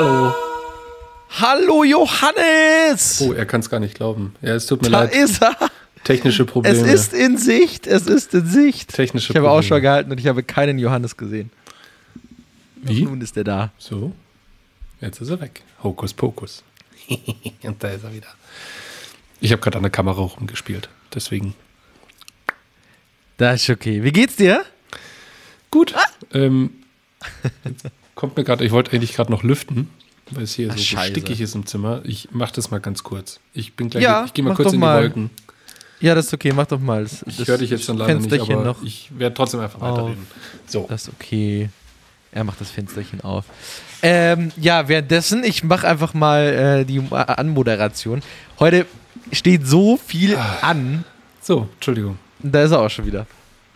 Hallo. Hallo Johannes! Oh, er kann es gar nicht glauben. Ja, es tut mir da leid. ist er. Technische Probleme. Es ist in Sicht. Es ist in Sicht. Technische ich habe Probleme. Ausschau gehalten und ich habe keinen Johannes gesehen. Wie? Nun ist er da. So. Jetzt ist er weg. Hokus Pokus. und da ist er wieder. Ich habe gerade an der Kamera rumgespielt. Deswegen. Das ist okay. Wie geht's dir? Gut. Ähm, jetzt kommt mir gerade, ich wollte eigentlich gerade noch lüften, weil es hier Ach, so, Scheiße. stickig ist im Zimmer. Ich mache das mal ganz kurz. Ich bin gleich, Ja, ich gehe mal kurz in mal. die Wolken. Ja, das ist okay. Mach doch mal. Das, Ich höre dich jetzt dann leider nicht, Fensterchen aber noch. ich werde trotzdem einfach weiterreden. So. Das ist okay. Er macht das Fensterchen auf. Ähm, ja, währenddessen, ich mache einfach mal äh, die Anmoderation. Heute steht so viel Ah. an. So, Entschuldigung. Da ist er auch schon wieder.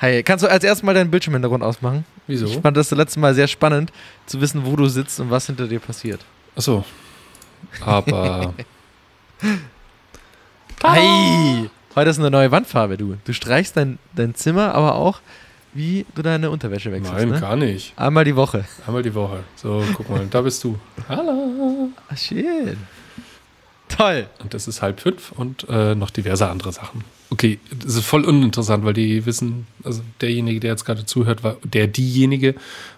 Hi, kannst du als erstes mal deinen Bildschirmhintergrund ausmachen? Wieso? Ich fand das letzte Mal sehr spannend, zu wissen, wo du sitzt und was hinter dir passiert. Achso. Aber Hi! Heute ist eine neue Wandfarbe, du. Du streichst dein, dein Zimmer, aber auch, wie du deine Unterwäsche wechselst. nein, ne? gar nicht. Einmal die Woche. Einmal die Woche. So, guck mal, da bist du. Hallo. Ah, schön. Toll. Und das ist halb fünf und äh, noch diverse andere Sachen. Okay, das ist voll uninteressant, weil die wissen, also derjenige, der jetzt gerade zuhört, war, der diejenige,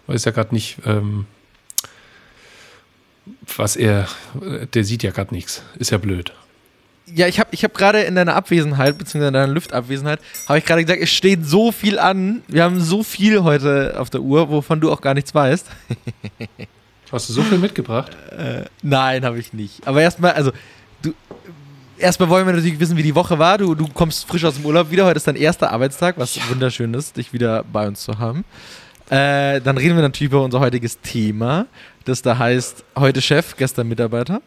weiß ja gerade nicht, ähm, was er, äh, der sieht ja gerade nichts. Ist ja blöd. Ja, ich habe ich hab gerade in deiner Abwesenheit, beziehungsweise in deiner Lüftabwesenheit, habe ich gerade gesagt, es steht so viel an. Wir haben so viel heute auf der Uhr, wovon du auch gar nichts weißt. Hast du so viel mitgebracht? Nein, habe ich nicht. Aber erstmal, also, du. Erstmal wollen wir natürlich wissen, wie die Woche war. Du, du kommst frisch aus dem Urlaub wieder. Heute ist dein erster Arbeitstag, was wunderschön ist, dich wieder bei uns zu haben. Äh, dann reden wir natürlich über unser heutiges Thema, das da heißt, heute Chef, gestern Mitarbeiter.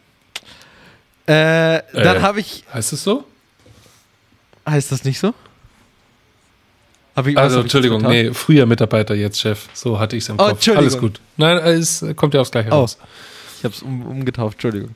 Äh, dann Äh. habe ich. Heißt es so? Heißt das nicht so? Ich, Also, Entschuldigung, nee, früher Mitarbeiter, jetzt Chef. So hatte ich es im Oh, Kopf. Alles gut. Nein, es kommt ja aufs Gleiche Oh. raus. Ich habe es um, umgetauft, Entschuldigung.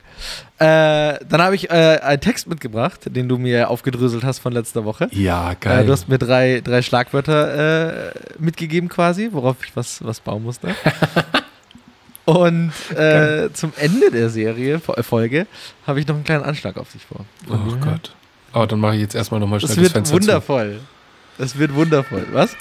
Äh, dann habe ich äh, einen Text mitgebracht, den du mir aufgedröselt hast von letzter Woche. Ja, Äh, geil. du hast mir drei, drei Schlagwörter äh, mitgegeben quasi, worauf ich was, was bauen musste. Und äh, zum Ende der Serie, Fo- äh, Folge, habe ich noch einen kleinen Anschlag auf dich vor. oh Gott. Aber dann mache ich jetzt erstmal nochmal schnell Das das, wird Fenster zu. wundervoll. Das wird wundervoll. Was?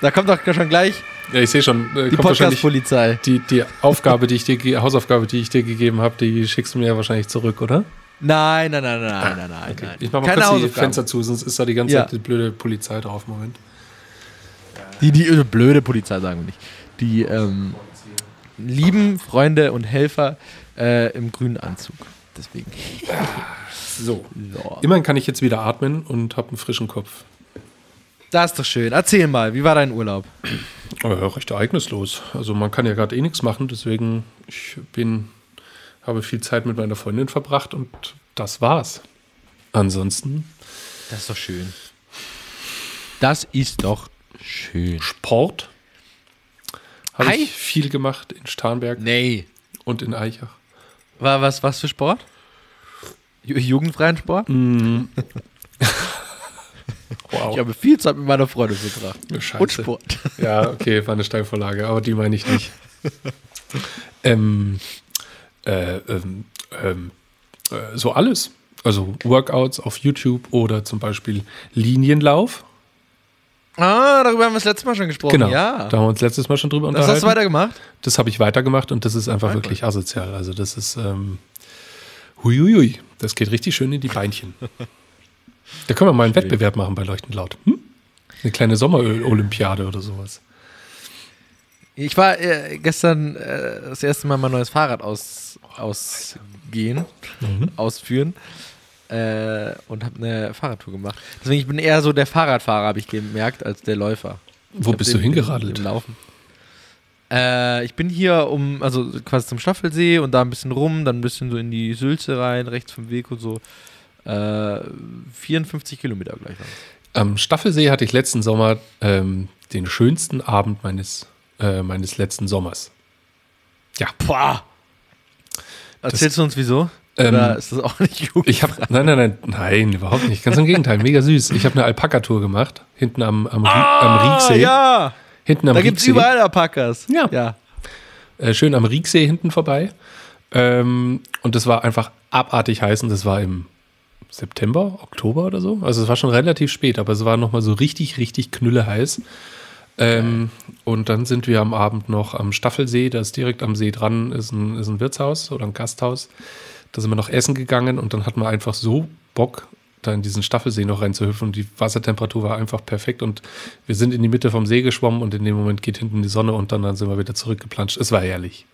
Da kommt doch schon gleich Ja, ich sehe schon, äh, die Podcast-Polizei. die, die Aufgabe, die ich dir, Hausaufgabe, die ich dir gegeben habe, die schickst du mir ja wahrscheinlich zurück, oder? Nein, nein, nein, nein, nein, nein, Ah, Okay. nein. Ich mache mal Keine kurz die. Fenster zu, sonst ist da die ganze Ja. Zeit die blöde Polizei drauf. Moment. Die, die äh, blöde Polizei sagen wir nicht. Die ähm, lieben Freunde und Helfer äh, im grünen Anzug. Deswegen. So. Ja. Immerhin kann ich jetzt wieder atmen und habe einen frischen Kopf. Das ist doch schön. Erzähl mal, wie war dein Urlaub? Aber ja, recht ereignislos. Also man kann ja gerade eh nichts machen, deswegen ich bin, habe viel Zeit mit meiner Freundin verbracht und das war's. Ansonsten Das ist doch schön. Das ist doch schön. Sport. Habe ich viel gemacht in Starnberg Nee. und in Eichach. War was, was für Sport? Ju- Jugendfreien Sport? Wow. Ich habe viel Zeit mit meiner Freundin verbracht. Scheiße. Und Sport. Ja, okay, war eine Steilvorlage, aber die meine ich nicht. ähm, äh, ähm, ähm, äh, so alles. Also Workouts auf YouTube oder zum Beispiel Linienlauf. Ah, darüber haben wir das letzte Mal schon gesprochen. Genau. Ja. Da haben wir uns letztes Mal schon drüber Das unterhalten. hast du weitergemacht? Das habe ich weitergemacht und das ist einfach Weiter. wirklich asozial. Also das ist ähm, huiuiui. Das geht richtig schön in die Beinchen. Da können wir mal einen Schön. Wettbewerb machen bei Leuchtend Laut. Hm? Eine kleine Sommerolympiade oder sowas. Ich war äh, gestern äh, das erste Mal mein neues Fahrrad aus, ausgehen, Mhm. ausführen äh, und habe eine Fahrradtour gemacht. Deswegen ich bin eher so der Fahrradfahrer, habe ich gemerkt, als der Läufer. Wo bist du hingeradelt? Im Laufen. Äh, ich bin hier um, also quasi zum Staffelsee und da ein bisschen rum, dann ein bisschen so in die Sülze rein, rechts vom Weg und so. Äh, 54 Kilometer gleich. es. Am Staffelsee hatte ich letzten Sommer ähm, den schönsten Abend meines, äh, meines letzten Sommers. Ja. Boah! Erzählst du uns wieso? Ähm, Oder ist das auch nicht gut? Ich habe, nein, nein, nein, nein, überhaupt nicht. Ganz im Gegenteil, mega süß. Ich habe eine Alpaka-Tour gemacht, hinten am, am, Rie- am Rieksee. Ja! Hinten am Da gibt es überall Alpakas. Ja. ja. Äh, schön am Rieksee hinten vorbei. Ähm, und das war einfach abartig heiß und das war im September, Oktober oder so. Also es war schon relativ spät, aber es war nochmal so richtig, richtig knülle heiß. Ähm, und dann sind wir am Abend noch am Staffelsee, da ist direkt am See dran, ist ein, ist ein Wirtshaus oder ein Gasthaus. Da sind wir noch essen gegangen und dann hatten wir einfach so Bock, da in diesen Staffelsee noch reinzuhüpfen und die Wassertemperatur war einfach perfekt und wir sind in die Mitte vom See geschwommen und in dem Moment geht hinten die Sonne und dann, dann sind wir wieder zurückgeplanscht. Es war herrlich.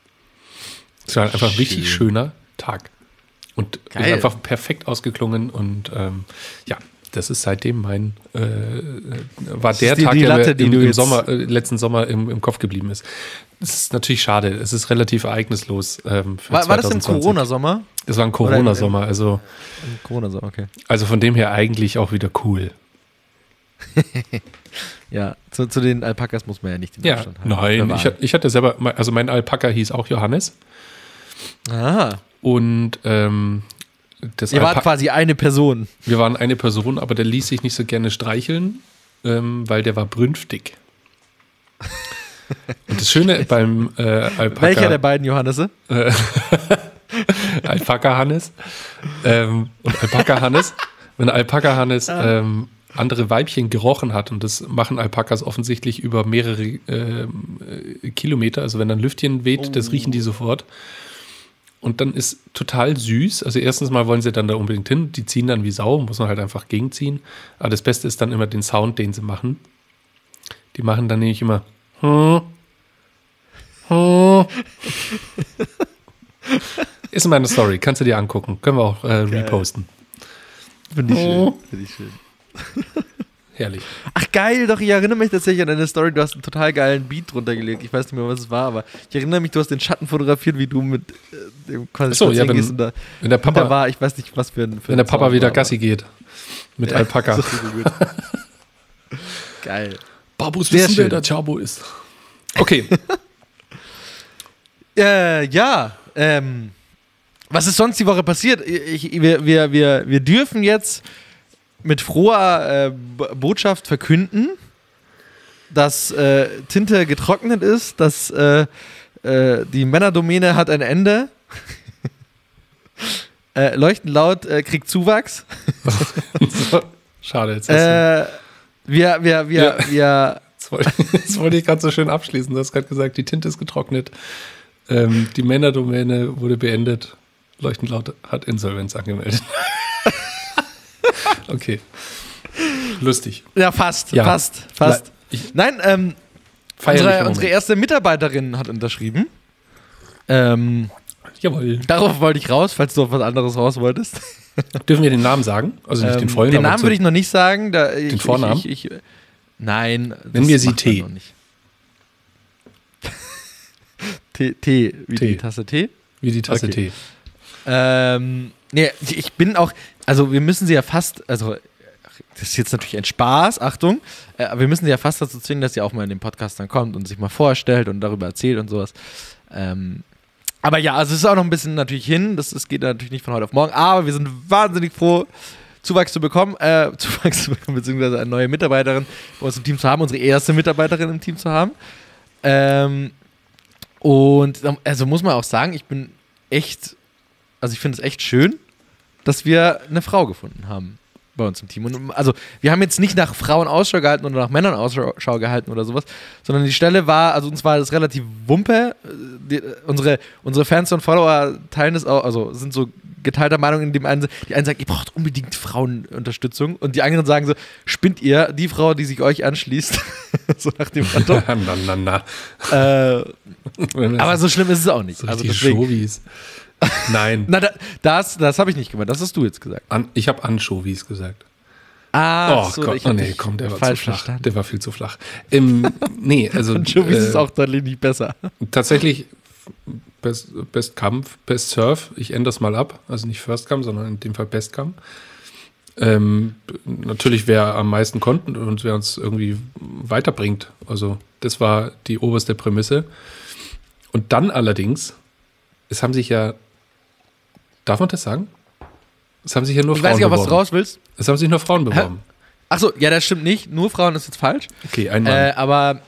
Es war einfach ein richtig Schön. schöner Tag. Und ist Geil. einfach perfekt ausgeklungen und ähm, ja, das ist seitdem mein, äh, war der ist die- Tag, die der Latte, mir die im, du im Sommer, äh, letzten Sommer im, im Kopf geblieben ist. Das ist natürlich schade. Es ist relativ ereignislos. Ähm, für War, war das im 2020. Corona-Sommer? Das war ein Corona-Sommer. Also, Corona-Sommer, okay. also von dem her eigentlich auch wieder cool. Ja, zu, zu den Alpakas muss man ja nicht den Ja, Abstand haben. nein, ich, ich hatte selber, also mein Alpaka hieß auch Johannes Ah, und ähm, das ihr wart Alpa- quasi eine Person. wir waren eine Person, aber der ließ sich nicht so gerne streicheln, ähm, weil der war brünftig. Und das Schöne beim äh, Alpaka, Welcher der beiden Johannese? äh, Alpaka Hannes ähm, und Alpaka Hannes, wenn Alpaka Hannes ähm, andere Weibchen gerochen hat und das machen Alpakas offensichtlich über mehrere ähm, äh, Kilometer, also wenn ein Lüftchen weht, das riechen die sofort. Und dann ist total süß. Also erstens mal wollen sie dann da unbedingt hin. Die ziehen dann wie Sau, muss man halt einfach gegenziehen. Aber das Beste ist dann immer den Sound, den sie machen. Die machen dann nämlich immer. Hm, hm. Ist meine Story, kannst du dir angucken. Können wir auch äh, reposten. Finde ich Oh. schön. Finde ich schön. Herrlich. Ach geil, doch, ich erinnere mich tatsächlich an eine Story, du hast einen total geilen Beat drunter gelegt. Ich weiß nicht mehr, was es war, aber ich erinnere mich, du hast den Schatten fotografiert, wie du mit äh, dem quasi so, ja, wenn- gehst und da Wenn der Papa war, ich weiß nicht, was für ein für wenn der Papa Sound wieder war, Gassi geht. Mit Ja, Alpaka. so. Geil. Babus Sehr wissen, wer schön. der Chabo ist. Okay. Äh, ja, ähm, was ist sonst die Woche passiert? Ich, wir, wir, wir, wir dürfen jetzt mit froher äh, Botschaft verkünden, dass äh, Tinte getrocknet ist, dass äh, äh, die Männerdomäne hat ein Ende. äh, Leuchten laut äh, kriegt Zuwachs. so, schade, jetzt Äh, wir, wir, wir, Ja. wir, das, wollte, das wollte ich gerade so schön abschließen. Du hast gerade gesagt, die Tinte ist getrocknet. Ähm, die Männerdomäne wurde beendet. Leuchtend laut hat Insolvenz angemeldet. okay. Lustig. ja, fast, Ja. fast, fast. Ich, Nein, ähm, Unsere, unsere erste Mitarbeiterin hat unterschrieben. Ähm, Jawohl. darauf wollte ich raus, falls du auf was anderes raus wolltest. Dürfen wir den Namen sagen? Also nicht den Ähm, vollen, den Namen würde ich noch nicht sagen. Da, ich, Vornamen? Ich, ich, nein. Nennen wir sie T. T, T, wie T. die Tasse Tee. wie die Tasse Okay. Tee. Ähm, nee, ich bin auch, also wir müssen sie ja fast, also das ist jetzt natürlich ein Spaß, Achtung, äh, aber wir müssen sie ja fast dazu zwingen, dass sie auch mal in den Podcast dann kommt und sich mal vorstellt und darüber erzählt und sowas. Ähm, aber ja, also es ist auch noch ein bisschen natürlich hin, das, das geht natürlich nicht von heute auf morgen, aber wir sind wahnsinnig froh, Zuwachs zu bekommen, äh, Zuwachs zu bekommen, beziehungsweise eine neue Mitarbeiterin bei uns im Team zu haben, unsere erste Mitarbeiterin im Team zu haben. Ähm, und also muss man auch sagen, ich bin echt, also ich finde es echt schön, dass wir eine Frau gefunden haben bei uns im Team. Und also wir haben jetzt nicht nach Frauen Ausschau gehalten oder nach Männern Ausschau gehalten oder sowas, sondern die Stelle war, also uns war das relativ wumpe. Die, unsere, unsere Fans und Follower teilen das auch, also sind so geteilter Meinung in dem einen, die einen sagen, ihr braucht unbedingt Frauenunterstützung und die anderen sagen so, spinnt ihr, die Frau, die sich euch anschließt, so nach dem Motto. na, na, na. äh, aber so schlimm ist es auch nicht. so also deswegen. Showies. Nein. Na, da, das, das habe ich nicht gemeint. Das hast du jetzt gesagt. An, ich habe Anschovies gesagt. Ah, oh so, Gott, oh nee, komm, der war zu flach. verstanden. Der war viel zu flach. Ähm, nee, also Und Jovis äh, ist auch deutlich nicht besser. tatsächlich Best, Best Kampf, Best Surf. Ich ändere das mal ab. Also nicht First Come, sondern in dem Fall Best Come. Ähm, natürlich, wer am meisten konnte und wer uns irgendwie weiterbringt. Also, das war die oberste Prämisse. Und dann allerdings, es haben sich ja, darf man das sagen? Es haben sich ja nur Ich Frauen weiß nicht, ob was du beworben. raus willst. Es haben sich nur Frauen beworben. Achso, ja, das stimmt nicht. Nur Frauen ist jetzt falsch. Okay, ein Mann. Äh, aber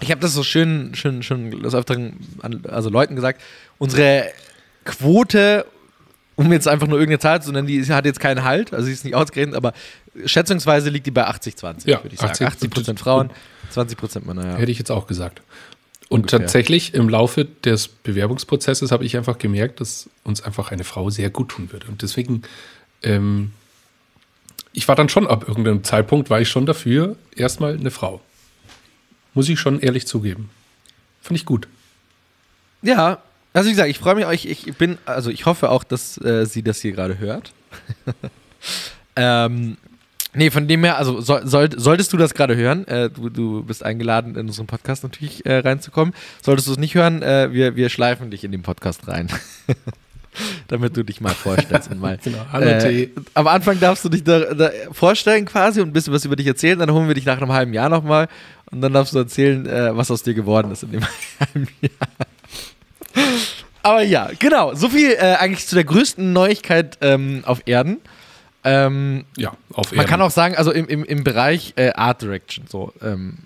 ich habe das so schön, schön, schön des Öfteren an also Leuten gesagt. Unsere Quote, um jetzt einfach nur irgendeine Zahl zu nennen, die hat jetzt keinen Halt, also sie ist nicht ausgerechnet, aber schätzungsweise liegt die bei 80-20, Ja, würde ich sagen. 80 80 Prozent Frauen, 20 Prozent Männer, ja. Hätte ich jetzt auch gesagt. Und Ungefähr. tatsächlich im Laufe des Bewerbungsprozesses habe ich einfach gemerkt, dass uns einfach eine Frau sehr gut tun würde. Und deswegen, ähm, ich war dann schon ab irgendeinem Zeitpunkt, war ich schon dafür, erstmal eine Frau. Muss ich schon ehrlich zugeben. Fand ich gut. Ja, also wie gesagt, ich freue mich, ich, ich bin, also ich hoffe auch, dass äh, sie das hier gerade hört. ähm, nee, von dem her, also soll, soll, solltest du das gerade hören, äh, du, du bist eingeladen, in unseren Podcast natürlich äh, reinzukommen. Solltest du es nicht hören, äh, wir, wir schleifen dich in den Podcast rein. Damit du dich mal vorstellst und mal. Genau. Hallo, äh, T. am Anfang darfst du dich da, da vorstellen quasi und ein bisschen was über dich erzählen, dann holen wir dich nach einem halben Jahr nochmal und dann darfst du erzählen, äh, was aus dir geworden ist in dem halben Jahr. Aber ja, genau. So viel äh, eigentlich zu der größten Neuigkeit ähm, auf Erden. Ähm, Ja, auf man Erden. kann auch sagen, also im, im, im Bereich äh, Art Direction so ähm,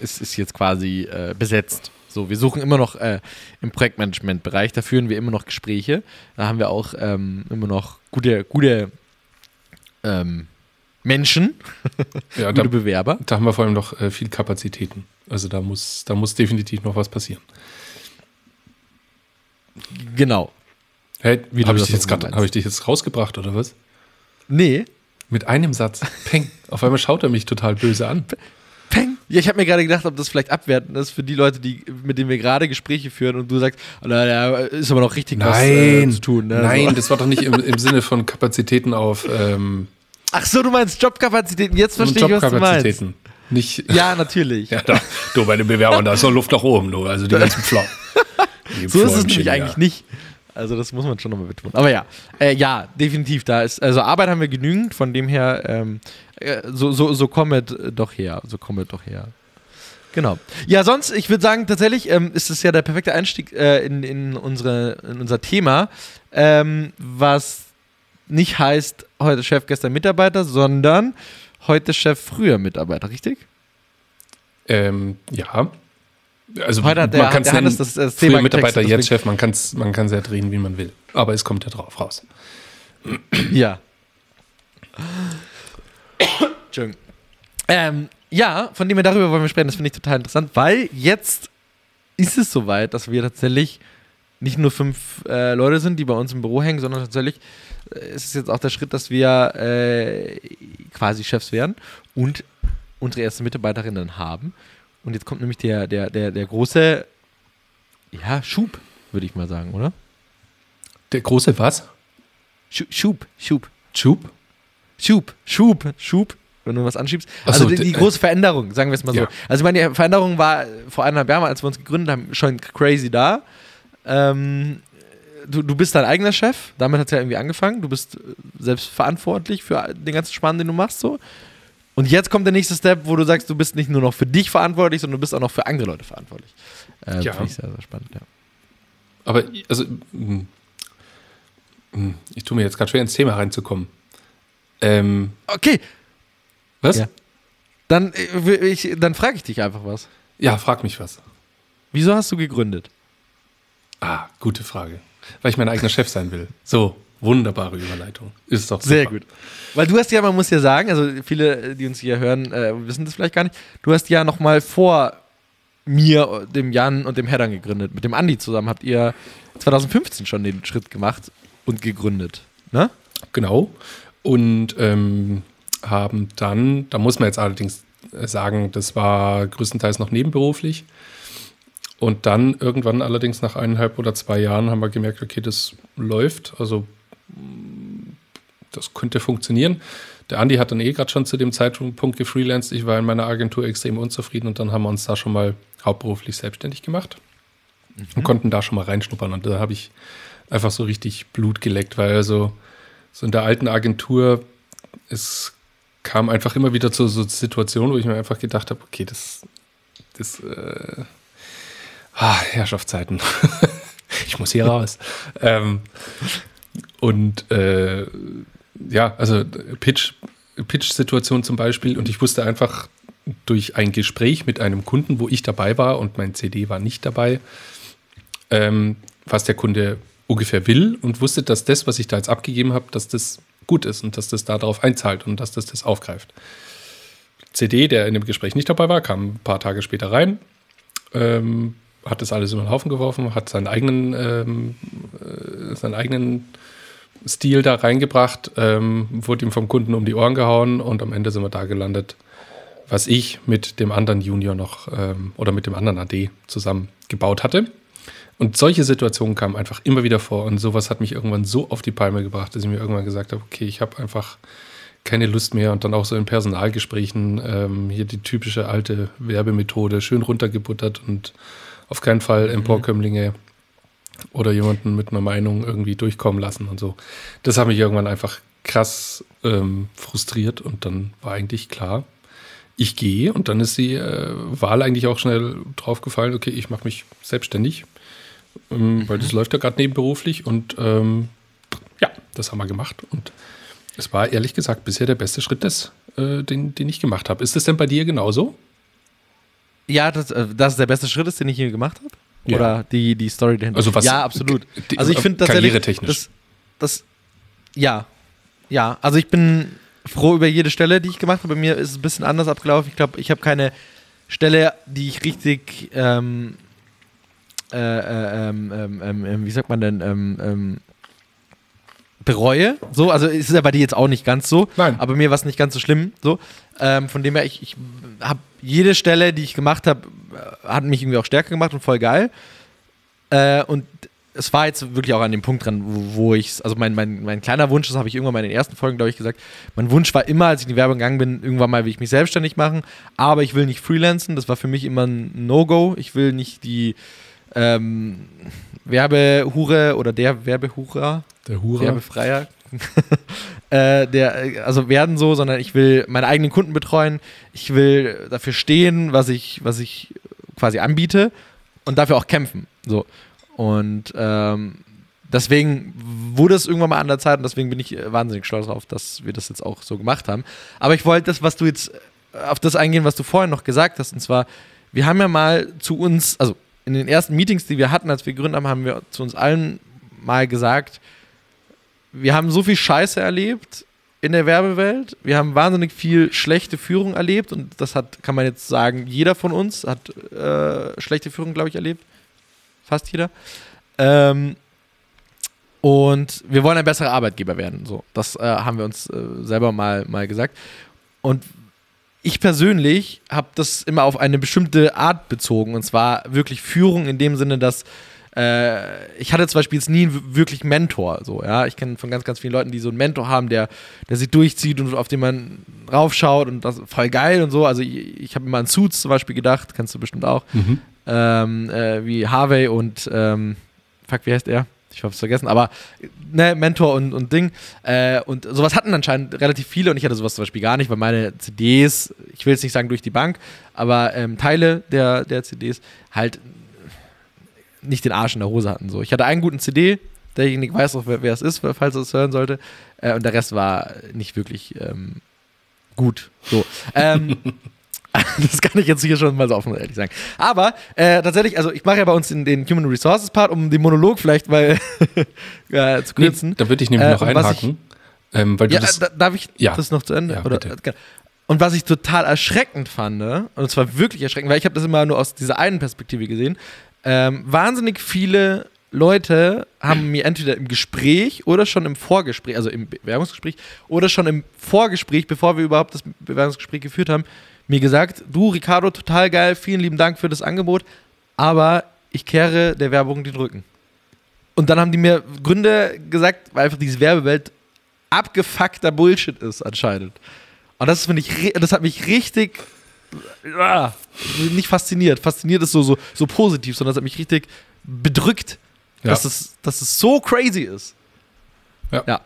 ist, ist jetzt quasi äh, besetzt. So, wir suchen immer noch äh, im Projektmanagement-Bereich, da führen wir immer noch Gespräche. Da haben wir auch ähm, immer noch gute, gute ähm, Menschen, ja, gute da, Bewerber. da haben wir vor allem noch äh, viel Kapazitäten. Also da muss, da muss definitiv noch was passieren. Genau. Hey, Wie habe ich, dich jetzt grad- hab ich dich jetzt rausgebracht oder was? Nee. Mit einem Satz. Peng. Auf einmal schaut er mich total böse an. Peng. Ja, ich habe mir gerade gedacht, ob das vielleicht abwertend ist für die Leute, die, mit denen wir gerade Gespräche führen und du sagst, na, ja, ist aber noch richtig was äh, zu tun. Ne? nein, So. das war doch nicht im, im Sinne von Kapazitäten auf ähm, Ach so, du meinst Jobkapazitäten. Jetzt verstehe ich, was du meinst. Nicht, Ja, natürlich. ja, da, du bei den Bewerbern, da ist noch Luft nach oben, du, also die ganzen Pflau. Die So ist es nämlich ja. eigentlich nicht. Also das muss man schon nochmal betonen. Aber ja, äh, ja, definitiv. Da ist, also Arbeit haben wir genügend, von dem her, ähm, äh, so, so, so kommet doch her. So kommet doch her. Genau. Ja, sonst, ich würde sagen, tatsächlich ähm, ist es ja der perfekte Einstieg äh, in, in, unsere, in unser Thema, ähm, was nicht heißt, heute Chef, gestern Mitarbeiter, sondern heute Chef, früher Mitarbeiter, richtig? Ähm, ja. Also Heute hat der- man kann es der Hannes nennen, das- das früher Thema Mitarbeiter, jetzt Chef, man kann es man kann's ja drehen, wie man will. Aber es kommt ja drauf raus. Ja. Entschuldigung. Ähm, ja, von dem wir darüber wollen wir sprechen, das finde ich total interessant, weil jetzt ist es soweit, dass wir tatsächlich nicht nur fünf äh, Leute sind, die bei uns im Büro hängen, sondern tatsächlich äh, ist es jetzt auch der Schritt, dass wir äh, quasi Chefs werden und unsere erste Mitarbeiterin dann haben. Und jetzt kommt nämlich der, der, der, der große ja, Schub, würde ich mal sagen, oder? Der große was? Schu- Schub, Schub. Schub? Schub, Schub, Schub, wenn du was anschiebst. Also so, die, die große Veränderung, sagen wir es mal so. Ja. Also ich meine, die Veränderung war vor eineinhalb Jahren, als wir uns gegründet haben, schon crazy da. Ähm, du, du bist dein eigener Chef, damit hat es ja irgendwie angefangen. Du bist äh, selbst verantwortlich für den ganzen Spann, den du machst so. Und jetzt kommt der nächste Step, wo du sagst, du bist nicht nur noch für dich verantwortlich, sondern du bist auch noch für andere Leute verantwortlich. Äh, Ja. Finde ich sehr, sehr spannend, ja. Aber, also, mh, mh, ich tue mir jetzt gerade schwer ins Thema reinzukommen. Ähm, Okay, was? Ja. Ja, dann, äh, ich, dann frage ich dich einfach was. frag mich was. Wieso hast du gegründet? Ah, gute Frage. Weil ich mein eigener Chef sein will. So, wunderbare Überleitung. Ist doch super. Sehr gut. Weil du hast ja, man muss ja sagen, also viele, die uns hier hören, äh, wissen das vielleicht gar nicht, du hast ja noch mal vor mir, dem Jan und dem Heddern gegründet. Mit dem Andi zusammen habt ihr 2015 schon den Schritt gemacht und gegründet. Ne? Genau. Und ähm, haben dann, da muss man jetzt allerdings äh, sagen, das war größtenteils noch nebenberuflich. Und dann irgendwann allerdings nach eineinhalb oder zwei Jahren haben wir gemerkt, okay, das läuft. Also das könnte funktionieren. Der Andi hat dann eh gerade schon zu dem Zeitpunkt gefreelanced. Ich war in meiner Agentur extrem unzufrieden und dann haben wir uns da schon mal hauptberuflich selbstständig gemacht und konnten da schon mal reinschnuppern. Und da habe ich einfach so richtig Blut geleckt, weil also so in der alten Agentur, es kam einfach immer wieder zu so Situationen, wo ich mir einfach gedacht habe, okay, das, das, äh, ah, Herrschaftszeiten. ich muss hier raus. ähm, und äh, ja, also Pitch, Pitch-Situation zum Beispiel. Und ich wusste einfach durch ein Gespräch mit einem Kunden, wo ich dabei war und mein CD war nicht dabei, ähm, was der Kunde ungefähr will und wusste, dass das, was ich da jetzt abgegeben habe, dass das gut ist und dass das darauf einzahlt und dass das das aufgreift. CD, der in dem Gespräch nicht dabei war, kam ein paar Tage später rein, ähm, hat das alles über den Haufen geworfen, hat seinen eigenen, ähm, äh, seinen eigenen Stil da reingebracht, ähm, wurde ihm vom Kunden um die Ohren gehauen und am Ende sind wir da gelandet, was ich mit dem anderen Junior noch ähm, oder mit dem anderen AD zusammen gebaut hatte. Und solche Situationen kamen einfach immer wieder vor und sowas hat mich irgendwann so auf die Palme gebracht, dass ich mir irgendwann gesagt habe, okay, ich habe einfach keine Lust mehr und dann auch so in Personalgesprächen ähm, hier die typische alte Werbemethode schön runtergebuttert und auf keinen Fall Emporkömmlinge oder jemanden mit einer Meinung irgendwie durchkommen lassen und so. Das hat mich irgendwann einfach krass ähm, frustriert und dann war eigentlich klar, ich gehe und dann ist die äh, Wahl eigentlich auch schnell draufgefallen, okay, ich mache mich selbstständig, ähm, mhm. weil das läuft ja gerade nebenberuflich und ähm, ja, das haben wir gemacht und es war ehrlich gesagt bisher der beste Schritt, des, äh, den, den ich gemacht habe. Ist das denn bei dir genauso? Ja, das, äh, das ist der beste Schritt ist, den ich hier gemacht habe. Ja. Oder die, die Story dahinter. Also was, ja, absolut. Also ich finde tatsächlich. Karrieretechnisch. Das, das, ja. Ja, also ich bin froh über jede Stelle, die ich gemacht habe. Bei mir ist es ein bisschen anders abgelaufen. Ich glaube, ich habe keine Stelle, die ich richtig, ähm, äh, äh, ähm, ähm, ähm wie sagt man denn, ähm, ähm, bereue. So, also ist es ja bei dir jetzt auch nicht ganz so. Nein. Aber mir war es nicht ganz so schlimm. So, ähm, von dem her, ich, ich habe jede Stelle, die ich gemacht habe, äh, hat mich irgendwie auch stärker gemacht und voll geil. Äh, und es war jetzt wirklich auch an dem Punkt dran, wo, wo ich, also mein, mein, mein kleiner Wunsch, das habe ich irgendwann mal in den ersten Folgen, glaube ich, gesagt, mein Wunsch war immer, als ich in die Werbung gegangen bin, irgendwann mal will ich mich selbstständig machen, aber ich will nicht freelancen, das war für mich immer ein No-Go, ich will nicht die ähm, Werbehure oder der Werbehurer, der Hura. Werbefreier, äh, der, also werden so, sondern ich will meine eigenen Kunden betreuen, ich will dafür stehen, was ich, was ich quasi anbiete und dafür auch kämpfen. So. Und ähm, deswegen wurde es irgendwann mal an der Zeit und deswegen bin ich wahnsinnig stolz darauf, dass wir das jetzt auch so gemacht haben. Aber ich wollte das, was du jetzt auf das eingehen, was du vorhin noch gesagt hast, und zwar, wir haben ja mal zu uns, also in den ersten Meetings, die wir hatten, als wir gegründet haben, haben wir zu uns allen mal gesagt, wir haben so viel Scheiße erlebt in der Werbewelt. Wir haben wahnsinnig viel schlechte Führung erlebt und das hat, kann man jetzt sagen, jeder von uns hat äh, schlechte Führung, glaube ich, erlebt. Fast jeder. Ähm, und wir wollen ein besserer Arbeitgeber werden. So, das äh, haben wir uns äh, selber mal, mal gesagt. Und ich persönlich habe das immer auf eine bestimmte Art bezogen. Und zwar wirklich Führung in dem Sinne, dass äh, ich hatte zum Beispiel jetzt nie wirklich Mentor. So, ja? Ich kenne von ganz, ganz vielen Leuten, die so einen Mentor haben, der, der sich durchzieht und auf den man raufschaut und das ist voll geil und so. Also ich, ich habe immer an Suits zum Beispiel gedacht, kennst du bestimmt auch. Mhm. Ähm, äh, wie Harvey und ähm, fuck, wie heißt er? Ich habe es vergessen, aber ne, Mentor und, und Ding. Äh, und sowas hatten anscheinend relativ viele und ich hatte sowas zum Beispiel gar nicht, weil meine CDs, ich will jetzt nicht sagen durch die Bank, aber ähm, Teile der, der CDs halt nicht den Arsch in der Hose hatten. So. Ich hatte einen guten CD, derjenige weiß auch, wer, wer es ist, falls er es hören sollte. Äh, und der Rest war nicht wirklich ähm, gut. So. Ähm, das kann ich jetzt hier schon mal so offen ehrlich sagen. Aber äh, tatsächlich, also ich mache ja bei uns in den Human Resources Part, um den Monolog vielleicht mal äh, zu kürzen. Nee, da würde ich nämlich äh, noch einhaken. Ich, ähm, weil du ja, das, darf ich ja. das noch zu Ende? Ja, Oder, genau. und was ich total erschreckend fand, und zwar wirklich erschreckend, weil ich habe das immer nur aus dieser einen Perspektive gesehen, ähm, wahnsinnig viele Leute haben mir entweder im Gespräch oder schon im Vorgespräch, also im Bewerbungsgespräch oder schon im Vorgespräch, bevor wir überhaupt das Bewerbungsgespräch geführt haben, mir gesagt, du Ricardo, total geil, vielen lieben Dank für das Angebot, aber ich kehre der Werbung den Rücken. Und dann haben die mir Gründe gesagt, weil einfach diese Werbewelt abgefuckter Bullshit ist anscheinend. Und das finde ich, das hat mich richtig ah, nicht fasziniert. Fasziniert ist so, so, so positiv, sondern es hat mich richtig bedrückt, ja. dass, es, dass es so crazy ist. Ja. ja.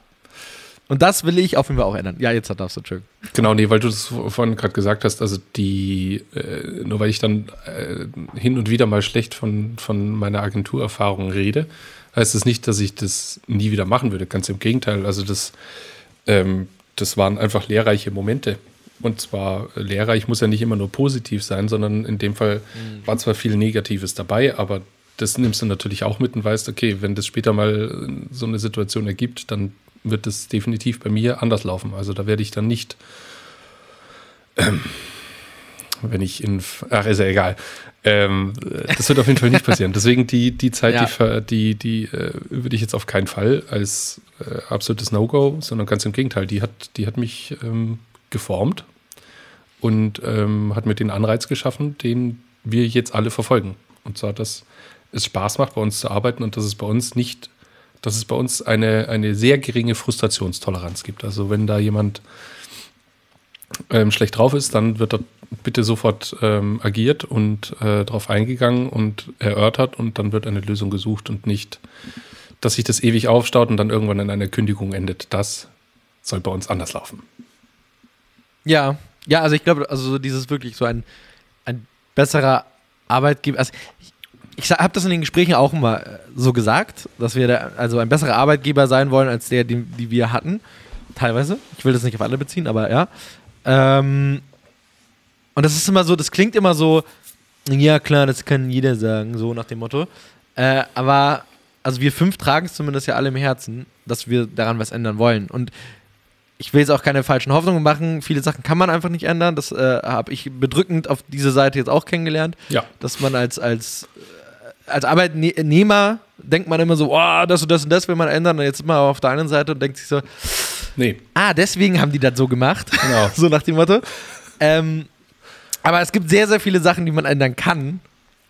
Und das will ich auf jeden Fall auch ändern. Ja, jetzt darfst du, Entschuldigung. Genau, nee, weil du das vorhin gerade gesagt hast, also die, äh, nur weil ich dann äh, hin und wieder mal schlecht von, von meiner Agenturerfahrung rede, heißt es das nicht, dass ich das nie wieder machen würde. Ganz im Gegenteil. Also das, ähm, das waren einfach lehrreiche Momente. Und zwar lehrreich muss ja nicht immer nur positiv sein, sondern in dem Fall mhm. war zwar viel Negatives dabei, aber das nimmst du natürlich auch mit und weißt, okay, wenn das später mal so eine Situation ergibt, dann wird das definitiv bei mir anders laufen. Also da werde ich dann nicht, ähm, wenn ich in, ach, ist ja egal. Ähm, das wird auf jeden Fall nicht passieren. Deswegen die, die Zeit, ja. die, die, die äh, würde ich jetzt auf keinen Fall als äh, absolutes No-Go, sondern ganz im Gegenteil. Die hat, die hat mich ähm, geformt und ähm, hat mir den Anreiz geschaffen, den wir jetzt alle verfolgen. Und zwar, dass es Spaß macht, bei uns zu arbeiten und dass es bei uns nicht, dass es bei uns eine, eine sehr geringe Frustrationstoleranz gibt. Also wenn da jemand ähm, schlecht drauf ist, dann wird er bitte sofort ähm, agiert und äh, darauf eingegangen und erörtert und dann wird eine Lösung gesucht und nicht, dass sich das ewig aufstaut und dann irgendwann in einer Kündigung endet. Das soll bei uns anders laufen. Ja, ja, also ich glaube, also dieses wirklich so ein, ein besserer Arbeitgeber. Also ich, ich habe das in den Gesprächen auch immer äh, so gesagt, dass wir da, also ein besserer Arbeitgeber sein wollen als der, den die wir hatten. Teilweise. Ich will das nicht auf alle beziehen, aber ja. Ähm, und das ist immer so, das klingt immer so, ja klar, das kann jeder sagen, so nach dem Motto. Äh, aber, also wir fünf tragen es zumindest ja alle im Herzen, dass wir daran was ändern wollen. Und ich will jetzt auch keine falschen Hoffnungen machen. Viele Sachen kann man einfach nicht ändern. Das äh, habe ich bedrückend auf diese Seite jetzt auch kennengelernt. Ja. Dass man als, als, äh, als Arbeitnehmer denkt man immer so, oh, das und das und das will man ändern. Und jetzt man auf der anderen Seite und denkt sich so, nee. Ah, deswegen haben die das so gemacht. Genau. so nach dem Motto. Ähm, aber es gibt sehr, sehr viele Sachen, die man ändern kann.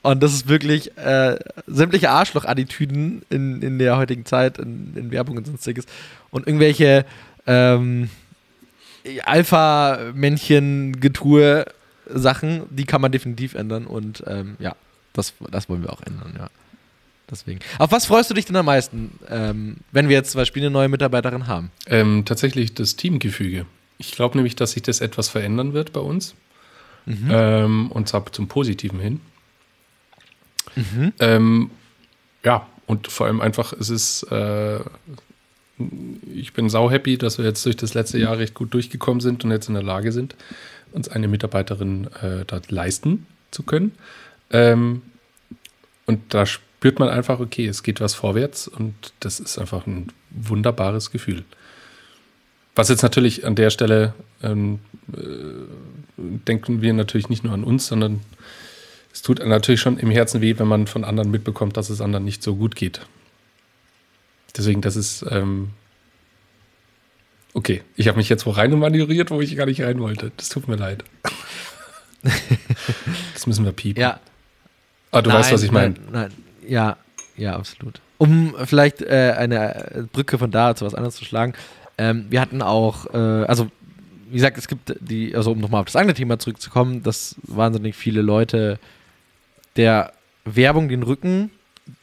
Und das ist wirklich äh, sämtliche Arschloch-Attitüden in, in der heutigen Zeit, in, in Werbung und sonstiges. Und irgendwelche ähm, Alpha-Männchen-Getue Sachen, die kann man definitiv ändern und ähm, ja, das, das wollen wir auch ändern, ja. Deswegen. Auf was freust du dich denn am meisten, ähm, wenn wir jetzt zum Beispiel eine neue Mitarbeiterin haben? Ähm, tatsächlich das Teamgefüge. Ich glaube nämlich, dass sich das etwas verändern wird bei uns. Mhm. Ähm, und zwar zum Positiven hin. Mhm. Ähm, ja, und vor allem einfach, es ist äh, ich bin sau happy, dass wir jetzt durch das letzte Jahr recht gut durchgekommen sind und jetzt in der Lage sind, uns eine Mitarbeiterin äh, dort leisten zu können. Ähm, und da spürt man einfach, okay, es geht was vorwärts und das ist einfach ein wunderbares Gefühl. Was jetzt natürlich an der Stelle ähm, äh, denken wir natürlich nicht nur an uns, sondern es tut natürlich schon im Herzen weh, wenn man von anderen mitbekommt, dass es anderen nicht so gut geht. Deswegen, das ist. Ähm okay, ich habe mich jetzt wo rein manövriert, wo ich gar nicht rein wollte. Das tut mir leid. das müssen wir piepen. Ja. Ah, du nein, weißt, was ich meine. Nein, nein, ja, ja, absolut. Um vielleicht äh, eine Brücke von da zu was anderes zu schlagen. Ähm, wir hatten auch, äh, also wie gesagt, es gibt die, also um nochmal auf das andere Thema zurückzukommen, dass wahnsinnig viele Leute der Werbung den Rücken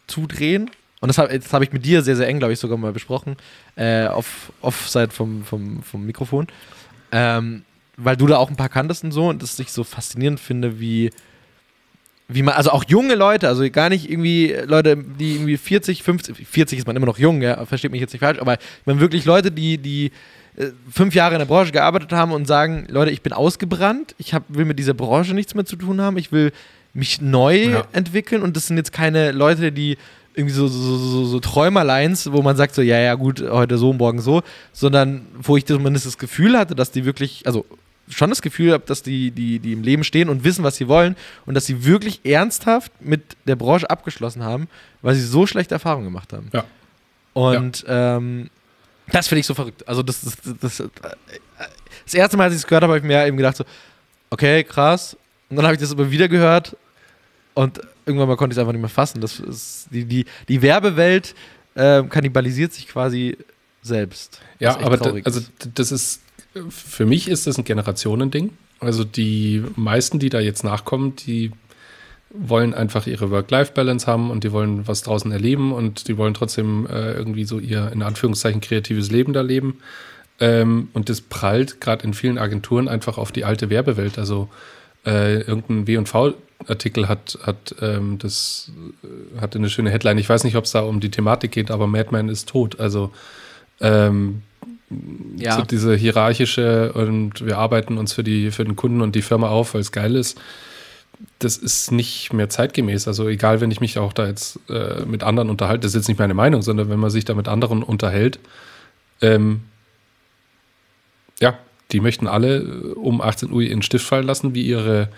zudrehen und das habe hab ich mit dir sehr, sehr eng, glaube ich, sogar mal besprochen, äh, auf Offside vom, vom, vom Mikrofon. Ähm, weil du da auch ein paar kanntest und so und das ich so faszinierend finde, wie, wie man, also auch junge Leute, also gar nicht irgendwie Leute, die irgendwie 40, 50, 40 ist man immer noch jung, ja, versteht mich jetzt nicht falsch, aber man wirklich Leute, die, die äh, fünf Jahre in der Branche gearbeitet haben und sagen, Leute, ich bin ausgebrannt, ich hab, will mit dieser Branche nichts mehr zu tun haben, ich will mich neu ja. entwickeln und das sind jetzt keine Leute, die irgendwie so, so, so, so Träumerlines, wo man sagt so, ja, ja, gut, heute so, morgen so, sondern wo ich zumindest das Gefühl hatte, dass die wirklich, also schon das Gefühl habe, dass die, die, die im Leben stehen und wissen, was sie wollen und dass sie wirklich ernsthaft mit der Branche abgeschlossen haben, weil sie so schlechte Erfahrungen gemacht haben. Ja. Und ja. Ähm, das finde ich so verrückt. Also das, das, das, das, erste Mal, als ich es gehört habe, habe ich mir eben gedacht so, okay, krass. Und dann habe ich das aber wieder gehört und irgendwann mal konnte ich es einfach nicht mehr fassen. Das ist, die, die, die Werbewelt äh, kannibalisiert sich quasi selbst. Ja, aber da, also das ist, für mich ist das ein Generationending. Also die meisten, die da jetzt nachkommen, die wollen einfach ihre Work-Life-Balance haben und die wollen was draußen erleben und die wollen trotzdem äh, irgendwie so ihr, in Anführungszeichen, kreatives Leben da leben. Ähm, und das prallt gerade in vielen Agenturen einfach auf die alte Werbewelt. Also äh, irgendein W&V-Artikel hat, hat ähm, das äh, hatte eine schöne Headline. Ich weiß nicht, ob es da um die Thematik geht, aber Madman ist tot. Also ähm, ja. so diese hierarchische und wir arbeiten uns für die für den Kunden und die Firma auf, weil es geil ist. das ist nicht mehr zeitgemäß. Also egal, wenn ich mich auch da jetzt äh, mit anderen unterhalte, das ist jetzt nicht meine Meinung, sondern wenn man sich da mit anderen unterhält, ähm, ja, die möchten alle äh, um 18 Uhr ihren Stift fallen lassen, wie ihre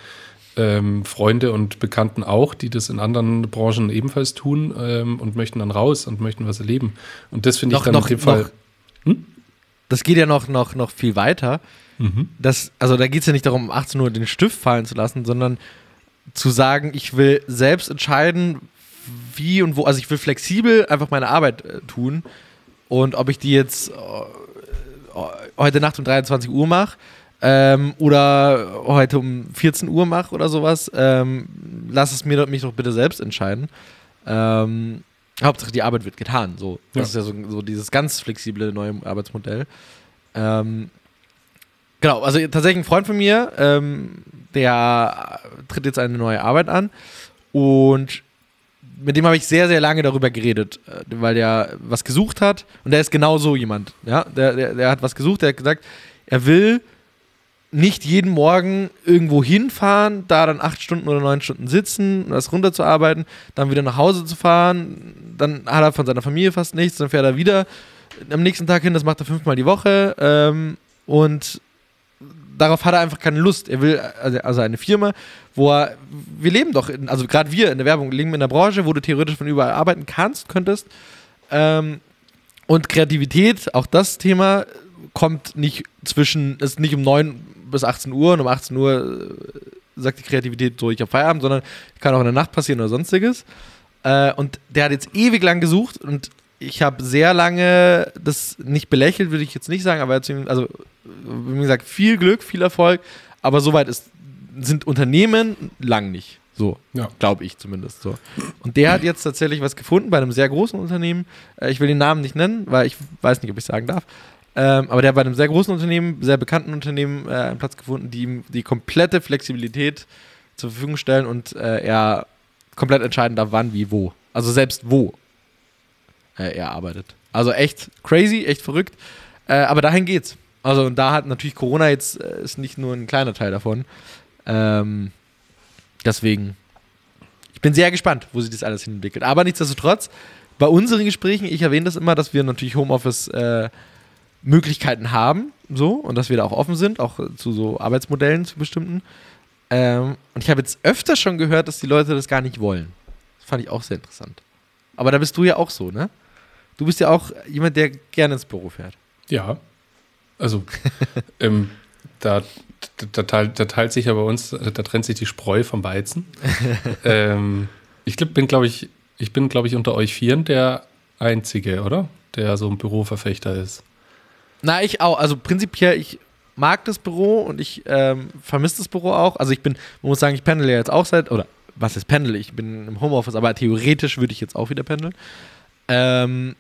ähm, Freunde und Bekannten auch, die das in anderen Branchen ebenfalls tun ähm, und möchten dann raus und möchten was erleben. Und das finde ich dann noch, in dem Fall. Hm? Das geht ja noch, noch, noch viel weiter. Mhm. Das, also da geht es ja nicht darum, um 18 Uhr den Stift fallen zu lassen, sondern zu sagen, ich will selbst entscheiden, wie und wo, also ich will flexibel einfach meine Arbeit äh, tun und ob ich die jetzt äh, heute Nacht um 23 Uhr mache ähm, oder heute um 14 Uhr mache oder sowas, ähm, lass es mir mich doch bitte selbst entscheiden. Ähm, Hauptsache die Arbeit wird getan. So. Das ja. ist ja so, so, dieses ganz flexible neue Arbeitsmodell. Ähm, genau, also tatsächlich ein Freund von mir, ähm, der tritt jetzt eine neue Arbeit an und mit dem habe ich sehr, sehr lange darüber geredet, äh, weil der was gesucht hat und der ist genau so jemand. Ja? Der, der, der hat was gesucht, der hat gesagt, er will nicht jeden Morgen irgendwo hinfahren, da dann acht Stunden oder neun Stunden sitzen, das runterzuarbeiten, dann wieder nach Hause zu fahren, dann hat er von seiner Familie fast nichts, dann fährt er wieder am nächsten Tag hin, das macht er fünfmal die Woche ähm, und darauf hat er einfach keine Lust. Er will also, also eine Firma, wo er, wir leben doch, in, also gerade wir in der Werbung leben in einer Branche, wo du theoretisch von überall arbeiten kannst, könntest. Ähm, und Kreativität, auch das Thema, kommt nicht zwischen, ist nicht um 9 bis 18 Uhr und um 18 Uhr äh, sagt die Kreativität so, ich habe Feierabend, sondern kann auch in der Nacht passieren oder sonstiges. Äh, und der hat jetzt ewig lang gesucht und ich habe sehr lange das nicht belächelt, würde ich jetzt nicht sagen, aber also wie gesagt, viel Glück, viel Erfolg, aber soweit ist, sind Unternehmen lang nicht. So, ja. glaube ich zumindest. So. Und der hat jetzt tatsächlich was gefunden bei einem sehr großen Unternehmen. Äh, ich will den Namen nicht nennen, weil ich weiß nicht, ob ich sagen darf. Ähm, aber der hat bei einem sehr großen Unternehmen, sehr bekannten Unternehmen äh, einen Platz gefunden, die ihm die komplette Flexibilität zur Verfügung stellen und äh, er komplett entscheiden darf, wann, wie, wo. Also selbst wo äh, er arbeitet. Also echt crazy, echt verrückt. Äh, aber dahin geht's. Also und da hat natürlich Corona jetzt äh, ist nicht nur ein kleiner Teil davon. Ähm, deswegen, ich bin sehr gespannt, wo sich das alles entwickelt. Aber nichtsdestotrotz, bei unseren Gesprächen, ich erwähne das immer, dass wir natürlich Homeoffice äh, Möglichkeiten haben, so und dass wir da auch offen sind, auch zu so Arbeitsmodellen zu bestimmten. Ähm, und ich habe jetzt öfter schon gehört, dass die Leute das gar nicht wollen. Das fand ich auch sehr interessant. Aber da bist du ja auch so, ne? Du bist ja auch jemand, der gerne ins Büro fährt. Ja. Also, ähm, da, da, teilt, da, teilt, sich ja bei uns, da trennt sich die Spreu vom Weizen. ähm, ich bin, glaube ich, ich bin, glaube ich, unter euch Vieren der Einzige, oder? Der so ein Büroverfechter ist. Na, ich auch. Also prinzipiell, ich mag das Büro und ich ähm, vermisse das Büro auch. Also ich bin, man muss sagen, ich pendle ja jetzt auch seit, oder was ist pendel? Ich bin im Homeoffice, aber theoretisch würde ich jetzt auch wieder pendeln. Ähm,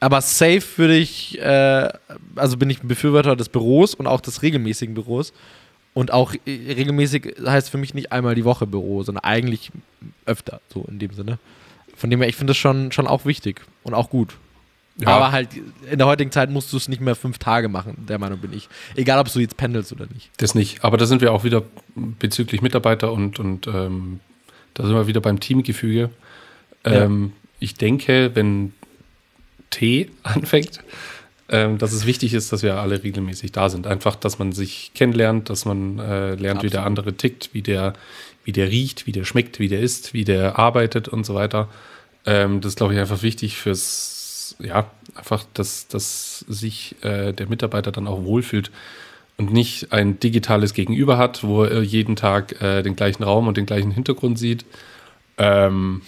aber safe würde ich, äh, also bin ich ein Befürworter des Büros und auch des regelmäßigen Büros. Und auch äh, regelmäßig heißt für mich nicht einmal die Woche Büro, sondern eigentlich öfter, so in dem Sinne. Von dem her, ich finde das schon, schon auch wichtig und auch gut. Ja. Aber halt in der heutigen Zeit musst du es nicht mehr fünf Tage machen, der Meinung bin ich. Egal, ob du jetzt pendelst oder nicht. Das nicht. Aber da sind wir auch wieder bezüglich Mitarbeiter und, und ähm, da sind wir wieder beim Teamgefüge. Ähm, ja. Ich denke, wenn T anfängt, ähm, dass es wichtig ist, dass wir alle regelmäßig da sind. Einfach, dass man sich kennenlernt, dass man äh, lernt, Absolut. wie der andere tickt, wie der, wie der riecht, wie der schmeckt, wie der isst, wie der arbeitet und so weiter. Ähm, das ist, glaube ich, einfach wichtig fürs, ja, einfach, dass, dass sich äh, der Mitarbeiter dann auch wohlfühlt und nicht ein digitales Gegenüber hat, wo er jeden Tag äh, den gleichen Raum und den gleichen Hintergrund sieht. Ähm,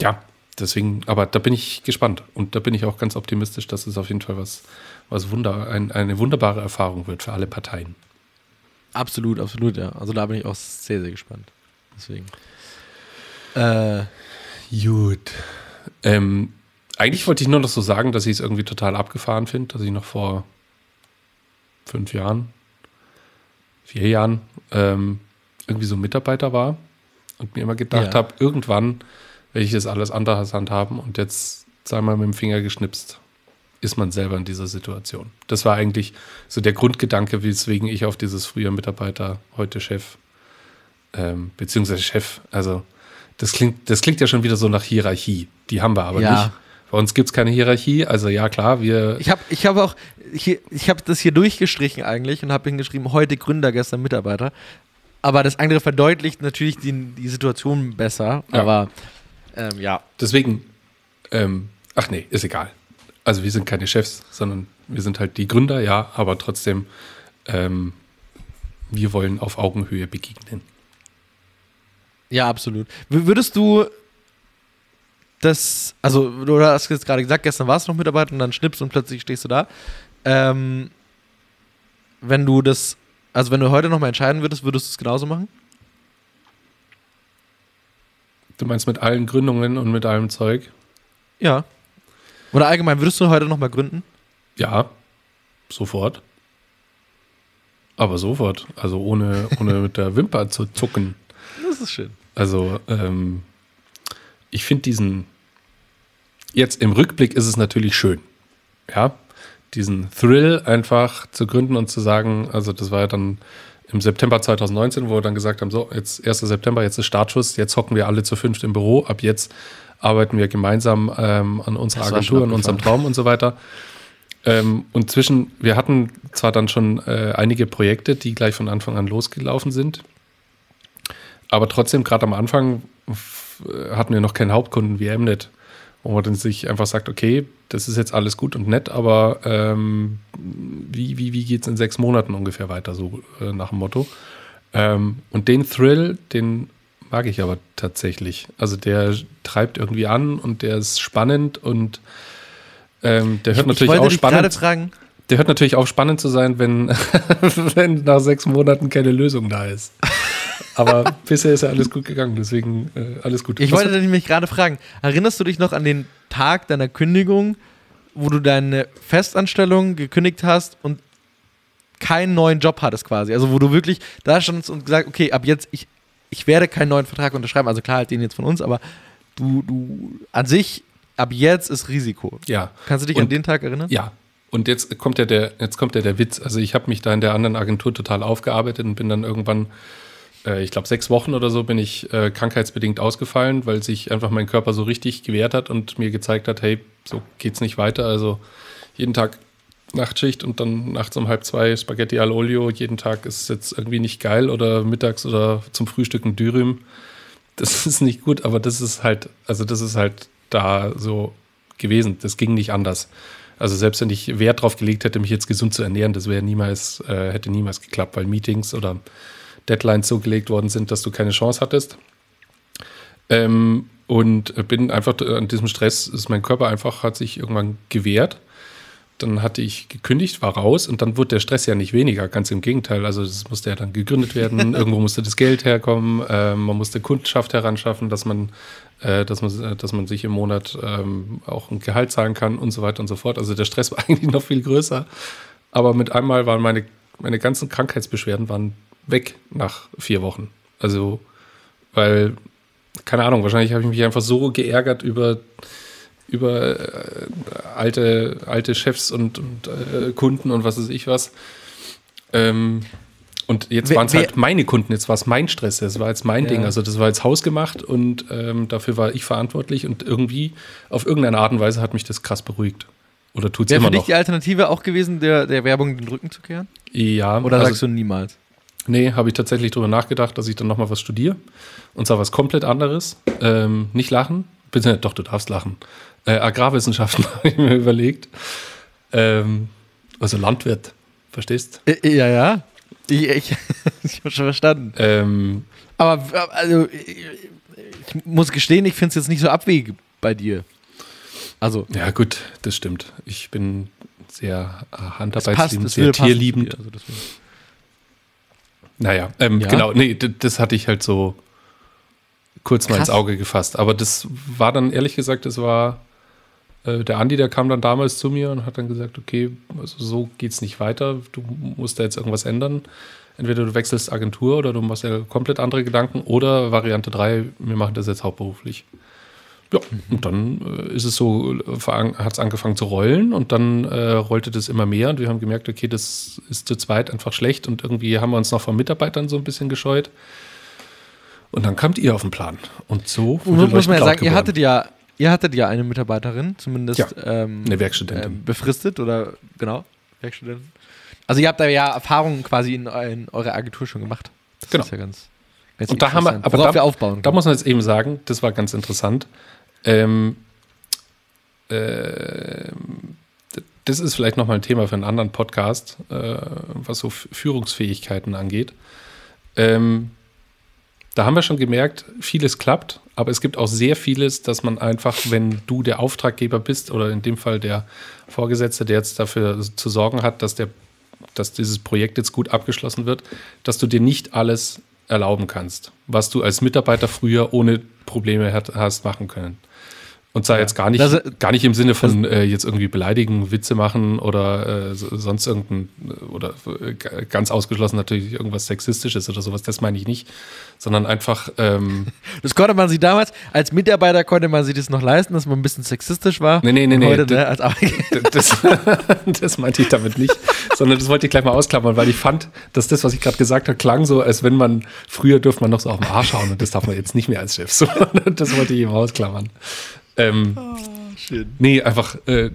ja, deswegen, aber da bin ich gespannt und da bin ich auch ganz optimistisch, dass es auf jeden Fall was, was Wunder, ein, eine wunderbare Erfahrung wird für alle Parteien. Absolut, absolut, ja. Also da bin ich auch sehr, sehr gespannt. Deswegen. Äh, gut. Ähm, eigentlich wollte ich nur noch so sagen, dass ich es irgendwie total abgefahren finde, dass ich noch vor fünf Jahren, vier Jahren ähm, irgendwie so Mitarbeiter war und mir immer gedacht ja. habe, irgendwann werde ich das alles anders handhaben und jetzt zweimal mit dem Finger geschnipst ist man selber in dieser Situation. Das war eigentlich so der Grundgedanke, weswegen ich auf dieses früher Mitarbeiter, heute Chef ähm, beziehungsweise Chef. Also das klingt, das klingt ja schon wieder so nach Hierarchie. Die haben wir aber Ja. nicht. Bei uns gibt es keine Hierarchie. Also ja, klar, wir. Ich habe ich hab auch, hier, ich habe das hier durchgestrichen eigentlich und habe hingeschrieben, heute Gründer, gestern Mitarbeiter. Aber das andere verdeutlicht natürlich die, die Situation besser. Ja. Aber ähm, ja. Deswegen, ähm, ach nee, ist egal. Also wir sind keine Chefs, sondern wir sind halt die Gründer, ja, aber trotzdem, ähm, wir wollen auf Augenhöhe begegnen. Ja, absolut. W würdest du das, also du hast jetzt gerade gesagt, gestern warst du noch Mitarbeiter und dann schnippst und plötzlich stehst du da. Ähm, wenn du das, also wenn du heute nochmal entscheiden würdest, würdest du es genauso machen? Du meinst mit allen Gründungen und mit allem Zeug? Ja. Oder allgemein, würdest du heute nochmal gründen? Ja, sofort. Aber sofort. Also ohne, ohne mit der Wimper zu zucken. Das ist schön. Also, ähm, ich finde diesen, jetzt im Rückblick ist es natürlich schön. Ja, diesen Thrill einfach zu gründen und zu sagen, also das war ja dann im September 2019, wo wir dann gesagt haben, so, jetzt 1. September, jetzt ist Startschuss, jetzt hocken wir alle zu fünft im Büro, ab jetzt arbeiten wir gemeinsam ähm, an unserer Das Agentur, an unserem. Traum und so weiter. Ähm, und zwischen, wir hatten zwar dann schon äh, einige Projekte, die gleich von Anfang an losgelaufen sind, aber trotzdem, gerade am Anfang hatten wir noch keinen Hauptkunden wie Mnet, wo man dann sich einfach sagt, okay, das ist jetzt alles gut und nett, aber ähm, wie, wie, wie geht es in sechs Monaten ungefähr weiter, so äh, nach dem Motto. Ähm, und den Thrill, den mag ich aber tatsächlich. Also der treibt irgendwie an und der ist spannend und ähm, der hört ich natürlich wollte auch spannend. fragen, Der hört natürlich auch spannend zu sein, wenn, wenn nach sechs Monaten keine Lösung da ist. Aber bisher ist ja alles gut gegangen, deswegen äh, alles gut. ich Was- wollte nämlich gerade fragen, erinnerst du dich noch an den Tag deiner Kündigung, wo du deine Festanstellung gekündigt hast und keinen neuen Job hattest quasi? Also wo du wirklich da standst und gesagt, okay, ab jetzt, ich, ich werde keinen neuen Vertrag unterschreiben, also klar, halt den jetzt von uns, aber du, du an sich, ab jetzt ist Risiko. ja, Kannst du dich an Und- den Tag erinnern? ja. Und jetzt kommt ja der, jetzt kommt ja der Witz. Also ich habe mich da in der anderen Agentur total aufgearbeitet und bin dann irgendwann, äh, ich glaube sechs Wochen oder so, bin ich äh, krankheitsbedingt ausgefallen, weil sich einfach mein Körper so richtig gewehrt hat und mir gezeigt hat, hey, so geht's nicht weiter. Also jeden Tag Nachtschicht und dann nachts um halb zwei Spaghetti al Olio. Jeden Tag ist jetzt irgendwie nicht geil oder mittags oder zum Frühstück ein Dürüm. Das ist nicht gut, aber das ist halt, also das ist halt da so gewesen. Das ging nicht anders. Also selbst wenn ich Wert drauf gelegt hätte, mich jetzt gesund zu ernähren, das wäre niemals, äh, hätte niemals geklappt, weil Meetings oder Deadlines so gelegt worden sind, dass du keine Chance hattest. Ähm, und bin einfach an diesem Stress, ist mein Körper einfach, hat sich irgendwann gewehrt. Dann hatte ich gekündigt, war raus und dann wurde der Stress ja nicht weniger, ganz im Gegenteil. Also das musste ja dann gegründet werden, irgendwo musste das Geld herkommen, ähm, man musste Kundschaft heranschaffen, dass man, äh, dass man, äh, dass man sich im Monat ähm, auch ein Gehalt zahlen kann und so weiter und so fort. Also der Stress war eigentlich noch viel größer. Aber mit einmal waren meine, meine ganzen Krankheitsbeschwerden waren weg nach vier Wochen. Also, weil, keine Ahnung, wahrscheinlich habe ich mich einfach so geärgert über, über äh, alte, alte Chefs und, und äh, Kunden und was weiß ich was. Ähm, und jetzt waren es halt meine Kunden, jetzt war es mein Stress, das war jetzt mein Ja. Ding. Also das war jetzt hausgemacht und ähm, dafür war ich verantwortlich und irgendwie, auf irgendeine Art und Weise hat mich das krass beruhigt. Oder tut es Wäre immer für dich noch. die Alternative auch gewesen, der, der Werbung den Rücken zu kehren? Ja, Oder also- sagst du niemals? Nee, habe ich tatsächlich drüber nachgedacht, dass ich dann nochmal was studiere. Und zwar was komplett anderes. Ähm, nicht lachen. Bitte, doch, du darfst lachen. Äh, Agrarwissenschaften habe ich mir überlegt. Ähm, also Landwirt, verstehst? Äh, ja, ja. Ich, ich, ich habe schon verstanden. Ähm, Aber äh, also, ich, muss gestehen, ich finde es jetzt nicht so abwegig bei dir. Also, ja, gut, das stimmt. Ich bin sehr äh, handarbeitsliebend, sehr tierliebend. Also. Naja, ähm, Ja? genau, nee, das hatte ich halt so kurz mal Krass. ins Auge gefasst. Aber das war dann, ehrlich gesagt, das war äh, der Andi, der kam dann damals zu mir und hat dann gesagt, okay, also so geht's nicht weiter, du musst da jetzt irgendwas ändern. Entweder du wechselst Agentur oder du machst ja komplett andere Gedanken oder Variante 3, wir machen das jetzt hauptberuflich. Ja, und dann äh, ist es so, hat es angefangen zu rollen und dann äh, rollte das immer mehr und wir haben gemerkt, okay, das ist zu zweit einfach schlecht und irgendwie haben wir uns noch von Mitarbeitern so ein bisschen gescheut. Und dann kamt ihr auf den Plan. Und so wurde muss, muss man ja sagen, ihr hattet ja, ihr hattet ja eine Mitarbeiterin, zumindest Ja, ähm, Eine Werkstudentin. ähm, befristet oder genau, Werkstudentin. Also ihr habt da ja Erfahrungen quasi in, in eurer Agentur schon gemacht. Das Genau. ist ja ganz, ganz Und da haben wir- aber da- wir aufbauen. Da können. muss man jetzt eben sagen, das war ganz interessant. Ähm, d- das ist vielleicht nochmal ein Thema für einen anderen Podcast, äh, was so Führungsfähigkeiten angeht. Ähm, da haben wir schon gemerkt, vieles klappt, aber es gibt auch sehr vieles, dass man einfach, wenn du der Auftraggeber bist oder in dem Fall der Vorgesetzte, der jetzt dafür zu sorgen hat, dass, der, dass dieses Projekt jetzt gut abgeschlossen wird, dass du dir nicht alles erlauben kannst, was du als Mitarbeiter früher ohne Probleme hast machen können. Und sei jetzt gar nicht, Das- gar nicht im Sinne von äh, jetzt irgendwie beleidigen, Witze machen oder äh, so- sonst irgendein, oder äh, ganz ausgeschlossen natürlich irgendwas Sexistisches oder sowas, das meine ich nicht, sondern einfach, ähm, Das konnte man sich damals, als Mitarbeiter konnte man sich das noch leisten, dass man ein bisschen sexistisch war. Nee, nee, nee, nee, Heute, d- ne, als das, das meinte ich damit nicht, sondern das wollte ich gleich mal ausklammern, weil ich fand, dass das, was ich gerade gesagt habe, klang so, als wenn man, früher dürfte man noch so auf den Arsch hauen und das darf man jetzt nicht mehr als Chef. So, das wollte ich eben ausklammern. Ähm, Schön. Nee, einfach, äh, äh,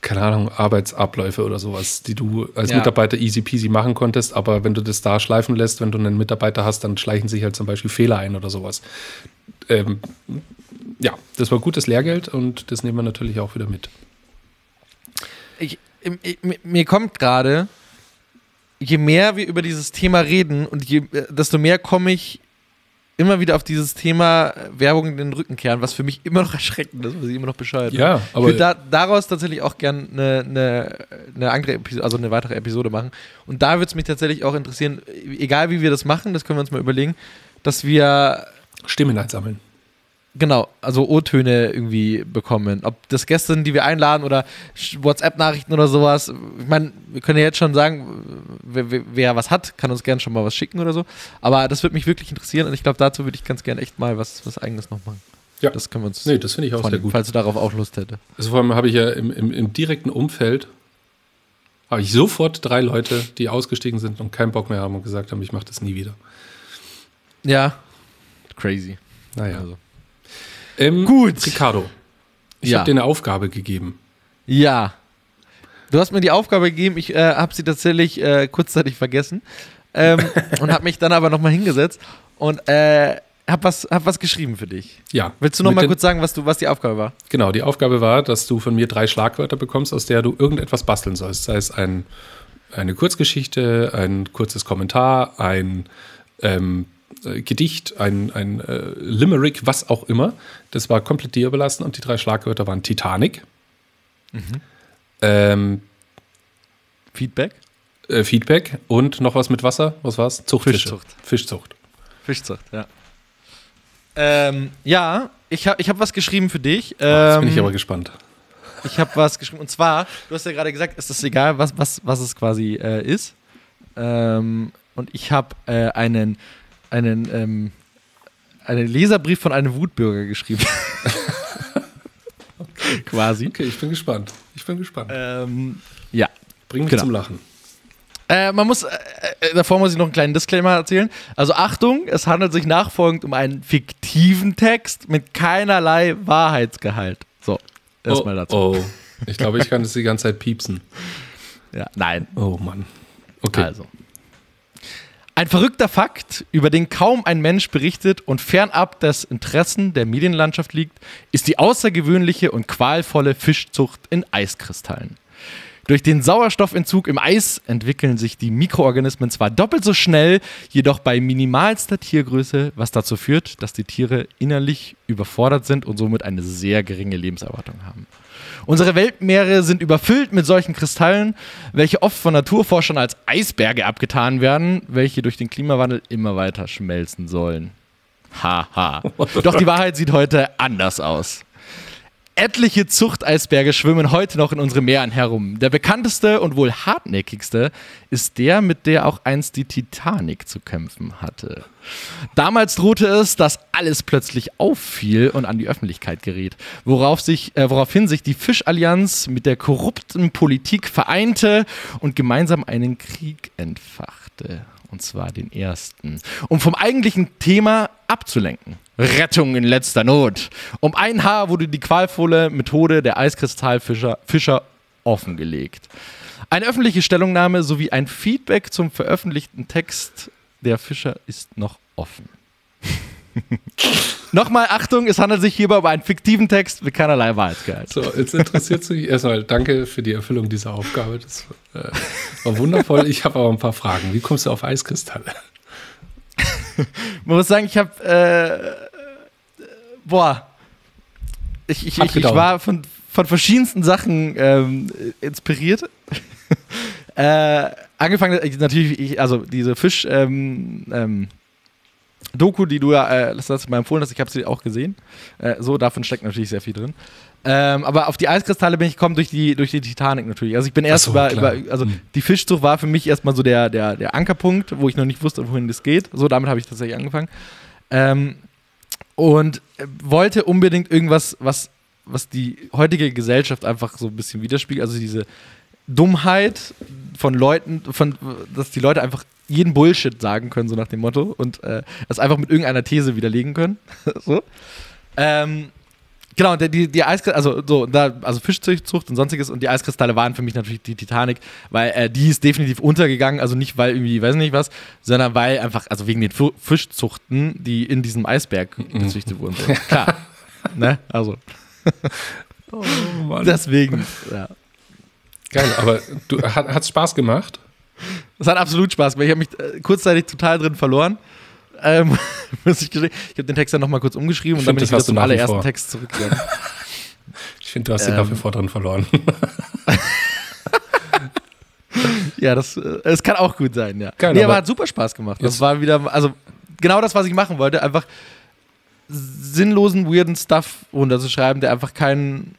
keine Ahnung, Arbeitsabläufe oder sowas, die du als Ja. Mitarbeiter easy peasy machen konntest, aber wenn du das da schleifen lässt, wenn du einen Mitarbeiter hast, dann schleichen sich halt zum Beispiel Fehler ein oder sowas. Ähm, ja, das war gutes Lehrgeld und das nehmen wir natürlich auch wieder mit. ich, ich, mir- mir kommt gerade, je mehr wir über dieses Thema reden und je, äh, desto mehr komme ich immer wieder auf dieses Thema äh, Werbung in den Rücken kehren, was für mich immer noch erschreckend ist, was ich immer noch bescheuert Ja, finde. Ich aber würde da, daraus tatsächlich auch gerne eine, eine, eine andere Episode, also eine weitere Episode machen. Und da würde es mich tatsächlich auch interessieren, egal wie wir das machen, das können wir uns mal überlegen, dass wir Stimmen einsammeln. Genau, also O-Töne irgendwie bekommen. Ob das Gäste sind, die wir einladen oder WhatsApp-Nachrichten oder sowas. Ich meine, wir können ja jetzt schon sagen, wer, wer, was hat, kann uns gerne schon mal was schicken oder so. Aber das würde mich wirklich interessieren und ich glaube, dazu würde ich ganz gerne echt mal was, was Eigenes noch machen. Ja. Das können wir uns Nee, das finde ich auch sehr vornehmen, gut. falls du darauf auch Lust hätte. Also vor allem habe ich ja im, im, im direkten Umfeld habe ich sofort drei Leute, die ausgestiegen sind und keinen Bock mehr haben und gesagt haben, ich mache das nie wieder. Ja, crazy. Naja. Also. Ähm, Gut. Ricardo, ich Ja. habe dir eine Aufgabe gegeben. Ja. Du hast mir die Aufgabe gegeben, ich äh, habe sie tatsächlich äh, kurzzeitig vergessen ähm, und habe mich dann aber nochmal hingesetzt und äh, habe was, hab was geschrieben für dich. Ja. Willst du noch Mit mal den- kurz sagen, was, du, was die Aufgabe war? Genau, die Aufgabe war, dass du von mir drei Schlagwörter bekommst, aus der du irgendetwas basteln sollst. Sei es ein, eine Kurzgeschichte, ein kurzes Kommentar, ein ähm, äh, Gedicht, ein, ein äh, Limerick, was auch immer. Das war komplett dir überlassen und die drei Schlagwörter waren Titanic, ähm, Feedback? äh, Feedback und noch was mit Wasser. Was war's? Zuchtfische. Fischzucht. Fischzucht. Fischzucht, ja. Ähm, ja, ich habe ich hab was geschrieben für dich. Oh, Jetzt bin Ähm, ich aber gespannt. Ich habe was geschrieben. Und zwar, du hast ja gerade gesagt, es ist egal, was, was, was es quasi äh, ist. Ähm, und ich habe äh, einen, einen, ähm, einen Leserbrief von einem Wutbürger geschrieben. quasi. Okay, ich bin gespannt. Ich bin gespannt. Ähm, ja. Bring mich genau. zum Lachen. Äh, man muss, äh, äh, davor muss ich noch einen kleinen Disclaimer erzählen. Also Achtung, es handelt sich nachfolgend um einen fiktiven Text mit keinerlei Wahrheitsgehalt. So, erstmal dazu. Oh, ich glaube, ich kann das die ganze Zeit piepsen. Ja, nein. Oh Mann. Okay. Also. Ein verrückter Fakt, über den kaum ein Mensch berichtet und fernab des Interessen der Medienlandschaft liegt, ist die außergewöhnliche und qualvolle Fischzucht in Eiskristallen. Durch den Sauerstoffentzug im Eis entwickeln sich die Mikroorganismen zwar doppelt so schnell, jedoch bei minimalster Tiergröße, was dazu führt, dass die Tiere innerlich überfordert sind und somit eine sehr geringe Lebenserwartung haben. Unsere Weltmeere sind überfüllt mit solchen Kristallen, welche oft von Naturforschern als Eisberge abgetan werden, welche durch den Klimawandel immer weiter schmelzen sollen. Haha. Doch die Wahrheit sieht heute anders aus. Etliche Zuchteisberge schwimmen heute noch in unseren Meeren herum. Der bekannteste und wohl hartnäckigste ist der, mit der auch einst die Titanic zu kämpfen hatte. Damals drohte es, dass alles plötzlich auffiel und an die Öffentlichkeit geriet, worauf sich, äh, woraufhin sich die Fischallianz mit der korrupten Politik vereinte und gemeinsam einen Krieg entfachte. Und zwar den ersten. Um vom eigentlichen Thema abzulenken. Rettung in letzter Not. Um ein Haar wurde die qualvolle Methode der Eiskristallfischer Fischer offengelegt. Eine öffentliche Stellungnahme sowie ein Feedback zum veröffentlichten Text der Fischer ist noch offen. Nochmal Achtung, es handelt sich hierbei um einen fiktiven Text mit keinerlei Wahrheitsgehalt. So, jetzt interessiert sich erstmal, danke für die Erfüllung dieser Aufgabe. Das äh, war wundervoll. Ich habe aber ein paar Fragen. Wie kommst du auf Eiskristalle? Man muss sagen, ich habe, äh, boah, ich, ich, ich, ich war von, von verschiedensten Sachen ähm, inspiriert. äh, angefangen, natürlich, ich, also diese Fisch, ähm, ähm, Doku, die du ja äh, das letzte Mal empfohlen hast, ich habe sie auch gesehen. Äh, so, davon steckt natürlich sehr viel drin. Ähm, aber auf die Eiskristalle bin ich gekommen durch die, durch die Titanic natürlich. Also ich bin erst so, über, über, also mhm. die Fischzucht war für mich erstmal so der, der, der Ankerpunkt, wo ich noch nicht wusste, wohin das geht. So, damit habe ich tatsächlich angefangen. Ähm, und wollte unbedingt irgendwas, was, was die heutige Gesellschaft einfach so ein bisschen widerspiegelt. Also diese Dummheit von Leuten, von, dass die Leute einfach jeden Bullshit sagen können, so nach dem Motto, und äh, das einfach mit irgendeiner These widerlegen können. so. Ähm, genau, die, die Eiskristalle, also so, da, also Fischzucht und sonstiges und die Eiskristalle waren für mich natürlich die Titanic, weil äh, die ist definitiv untergegangen, also nicht weil irgendwie, weiß nicht was, sondern weil einfach, also wegen den Fischzuchten, die in diesem Eisberg mhm. gezüchtet wurden. So. Klar. ne? Also. oh, Deswegen, ja. Geil, aber du, hat es Spaß gemacht? Es hat absolut Spaß gemacht. Ich habe mich äh, kurzzeitig total drin verloren. Ähm, muss ich ich habe den Text dann nochmal kurz umgeschrieben ich und dann bin ich wieder zum allerersten Text zurückgegangen. ich finde, du hast ähm, den nach wie vor drin verloren. ja, das, äh, kann auch gut sein, ja. Geil, nee, aber, aber hat super Spaß gemacht. Das war wieder, also genau das, was ich machen wollte. Einfach sinnlosen, weirden Stuff runterzuschreiben, der einfach keinen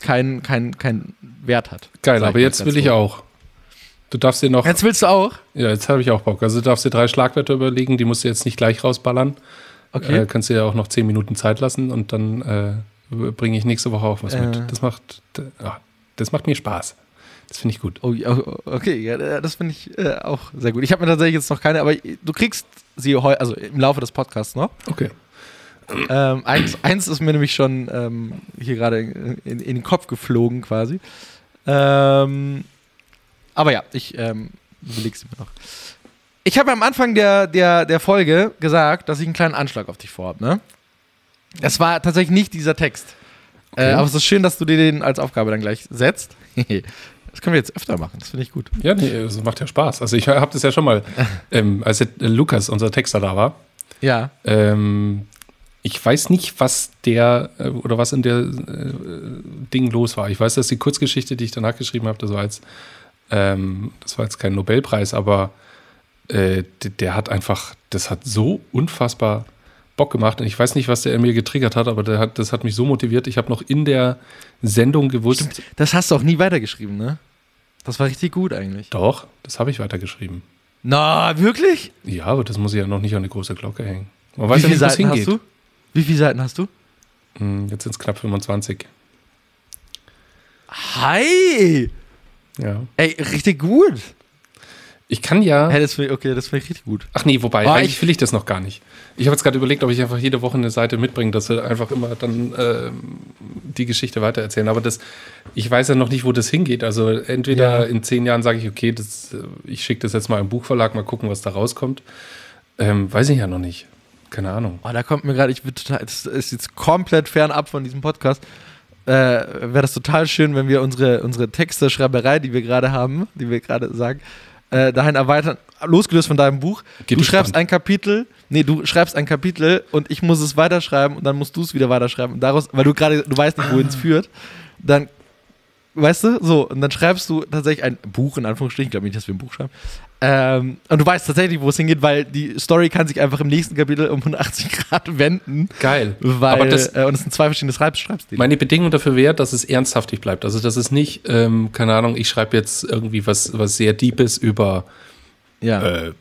keinen kein, kein Wert hat. Geil, aber jetzt will ich auch. Du darfst dir noch. Jetzt willst du auch? Ja, jetzt habe ich auch Bock. Also du darfst dir drei Schlagwörter überlegen, die musst du jetzt nicht gleich rausballern. Okay. Äh, kannst dir ja auch noch zehn Minuten Zeit lassen und dann äh, bringe ich nächste Woche auch was äh. mit. Das macht, das macht mir Spaß. Das finde ich gut. Oh, okay, ja, das finde ich äh, auch sehr gut. Ich habe mir tatsächlich jetzt noch keine, aber du kriegst sie heute, also im Laufe des Podcasts noch. Okay. Ähm, eins, eins ist mir nämlich schon ähm, hier gerade in, in, in, den Kopf geflogen quasi. Ähm, aber ja, ich ähm, überleg's mir noch. Ich habe am Anfang der, der, der Folge gesagt, dass ich einen kleinen Anschlag auf dich vorhabe, ne? Es war tatsächlich nicht dieser Text. Äh, okay. Äh, aber es ist schön, dass du dir den als Aufgabe dann gleich setzt. Das können wir jetzt öfter machen, das finde ich gut. Ja, nee, das macht ja Spaß. Also ich habe das ja schon mal, ähm, als Lukas, unser Texter, da war. Ja. Ähm, ich weiß nicht, was der äh, oder was in der äh, Ding los war. Ich weiß, dass die Kurzgeschichte, die ich danach geschrieben habe, das war jetzt ähm, das war jetzt kein Nobelpreis, aber äh, der, der, hat einfach, das hat so unfassbar Bock gemacht. Und ich weiß nicht, was der in mir getriggert hat, aber hat, das hat mich so motiviert. Ich habe noch in der Sendung gewusst. Stimmt, das hast du auch nie weitergeschrieben, ne? Das war richtig gut eigentlich. Doch, das habe ich weitergeschrieben. Na, wirklich? Ja, aber das muss ich ja noch nicht an eine große Glocke hängen. Man weiß Wie ja nicht, wo es hingeht. Hast du? Wie viele Seiten hast du? Hm, jetzt sind es knapp 25. Hi! Ja. Ey, richtig gut. Ich kann ja. Hey, das find, okay, das finde ich richtig gut. Ach nee, wobei, oh, eigentlich will ich das noch gar nicht. Ich habe jetzt gerade überlegt, ob ich einfach jede Woche eine Seite mitbringe, dass wir einfach immer dann äh, die Geschichte weitererzählen. Aber das, ich weiß ja noch nicht, wo das hingeht. Also entweder ja. in zehn Jahren sage ich, okay, das, äh, ich schicke das jetzt mal im Buchverlag, mal gucken, was da rauskommt. Ähm, weiß ich ja noch nicht. Keine Ahnung. Oh, da kommt mir gerade, ich bin total, das ist jetzt komplett fernab von diesem Podcast äh, wäre das total schön, wenn wir unsere, unsere Texte, Schreiberei, die wir gerade haben, die wir gerade sagen, äh, dahin erweitern, losgelöst von deinem Buch. Geht du schreibst ein Kapitel, nee, du schreibst ein Kapitel und ich muss es weiterschreiben und dann musst du es wieder weiterschreiben. Und daraus, weil du gerade, du weißt nicht, wohin es führt, dann Weißt du? So, und dann schreibst du tatsächlich ein Buch, in Anführungsstrichen, ich glaube nicht, dass wir ein Buch schreiben. Ähm, und du weißt tatsächlich, wo es hingeht, weil die Story kann sich einfach im nächsten Kapitel um 180 Grad wenden. Geil. Weil, Aber das, äh, und es sind zwei verschiedene Schreibstile. Meine Bedingung dafür wäre, dass es ernsthaftig bleibt. Also, dass es nicht, ähm, keine Ahnung, ich schreibe jetzt irgendwie was, was sehr Deepes über. Ja. Äh,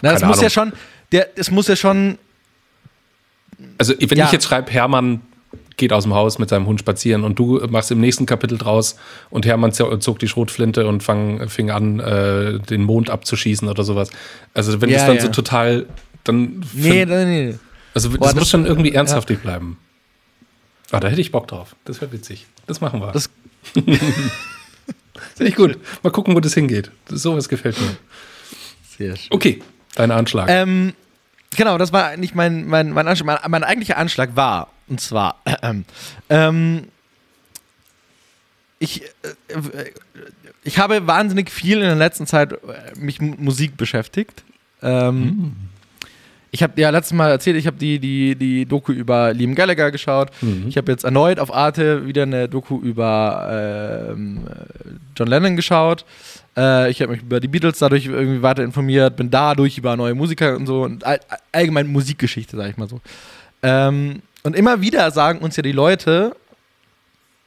Na, es muss ja schon, der, es muss ja schon. Also, wenn ja. ich jetzt schreibe, Hermann geht aus dem Haus mit seinem Hund spazieren und du machst im nächsten Kapitel draus und Hermann zog die Schrotflinte und fang, fing an, äh, den Mond abzuschießen oder sowas. Also wenn Ja, das dann ja. so total, dann Nee, nee, nee. also das, Boah, das muss schon irgendwie ja. ernsthaftig bleiben. Ah, da hätte ich Bock drauf. Das wäre witzig. Das machen wir. Das- Finde ich gut. Mal gucken, wo das hingeht. Das, sowas gefällt mir. Sehr schön. Okay, dein Anschlag. Ähm, genau, das war eigentlich mein, mein, mein Anschlag. Mein, mein eigentlicher Anschlag war, und zwar, ähm, ähm, ich, äh, äh, ich habe wahnsinnig viel in der letzten Zeit äh, mich mit Musik beschäftigt. Ähm, Ich habe ja letztes Mal erzählt, ich habe die, die, die Doku über Liam Gallagher geschaut. Mhm. Ich habe jetzt erneut auf Arte wieder eine Doku über äh, John Lennon geschaut. Äh, ich habe mich über die Beatles dadurch irgendwie weiter informiert, bin dadurch über neue Musiker und so und all, allgemein Musikgeschichte, sag ich mal so. Ähm, und immer wieder sagen uns ja die Leute,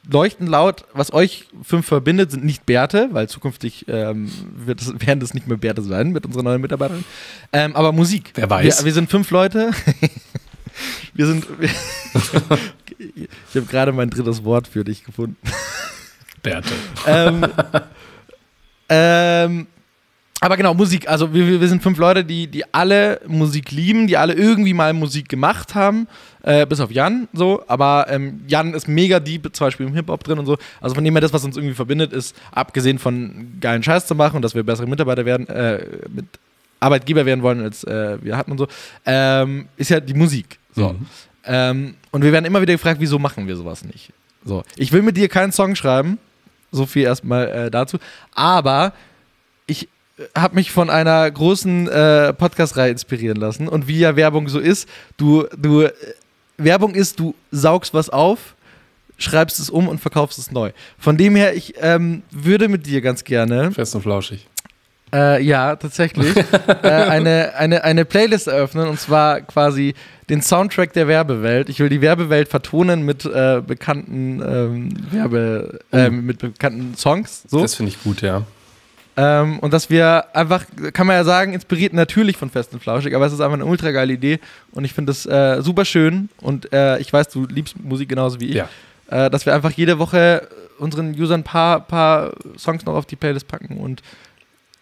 leuchten laut, was euch fünf verbindet, sind nicht Bärte, weil zukünftig ähm, es, werden das nicht mehr Bärte sein mit unserer neuen Mitarbeiterin. Ähm, aber Musik. Wer weiß. Wir, wir sind fünf Leute. wir sind. ich habe gerade mein drittes Wort für dich gefunden. Bärte. ähm, ähm, aber genau, Musik. Also wir, wir sind fünf Leute, die, die alle Musik lieben, die alle irgendwie mal Musik gemacht haben. Äh, bis auf Jan so. Aber ähm, Jan ist mega deep, zum Beispiel im Hip-Hop drin und so. Also von dem her, das, was uns irgendwie verbindet, ist, abgesehen von geilen Scheiß zu machen und dass wir bessere Mitarbeiter werden, äh, mit Arbeitgeber werden wollen, als äh, wir hatten und so, ähm, ist ja die Musik. So. Mhm. Ähm, und wir werden immer wieder gefragt, wieso machen wir sowas nicht? So. Ich will mit dir keinen Song schreiben. So viel erstmal äh, dazu. Aber habe mich von einer großen äh, Podcast-Reihe inspirieren lassen. Und wie ja Werbung so ist, du, du, äh, Werbung ist, du saugst was auf, schreibst es um und verkaufst es neu. Von dem her, ich ähm, würde mit dir ganz gerne Fest und flauschig. äh, ja, tatsächlich. äh, eine, eine, eine Playlist eröffnen und zwar quasi den Soundtrack der Werbewelt. Ich will die Werbewelt vertonen mit äh, bekannten ähm, Werbe, äh, mit bekannten Songs. So. Das finde ich gut, ja. Ähm, und dass wir einfach, kann man ja sagen, inspiriert natürlich von Fest und Flauschig, aber es ist einfach eine ultra geile Idee und ich finde es äh, super schön und äh, ich weiß, du liebst Musik genauso wie ich. Ja. Äh, dass wir einfach jede Woche unseren Usern ein paar, paar Songs noch auf die Playlist packen und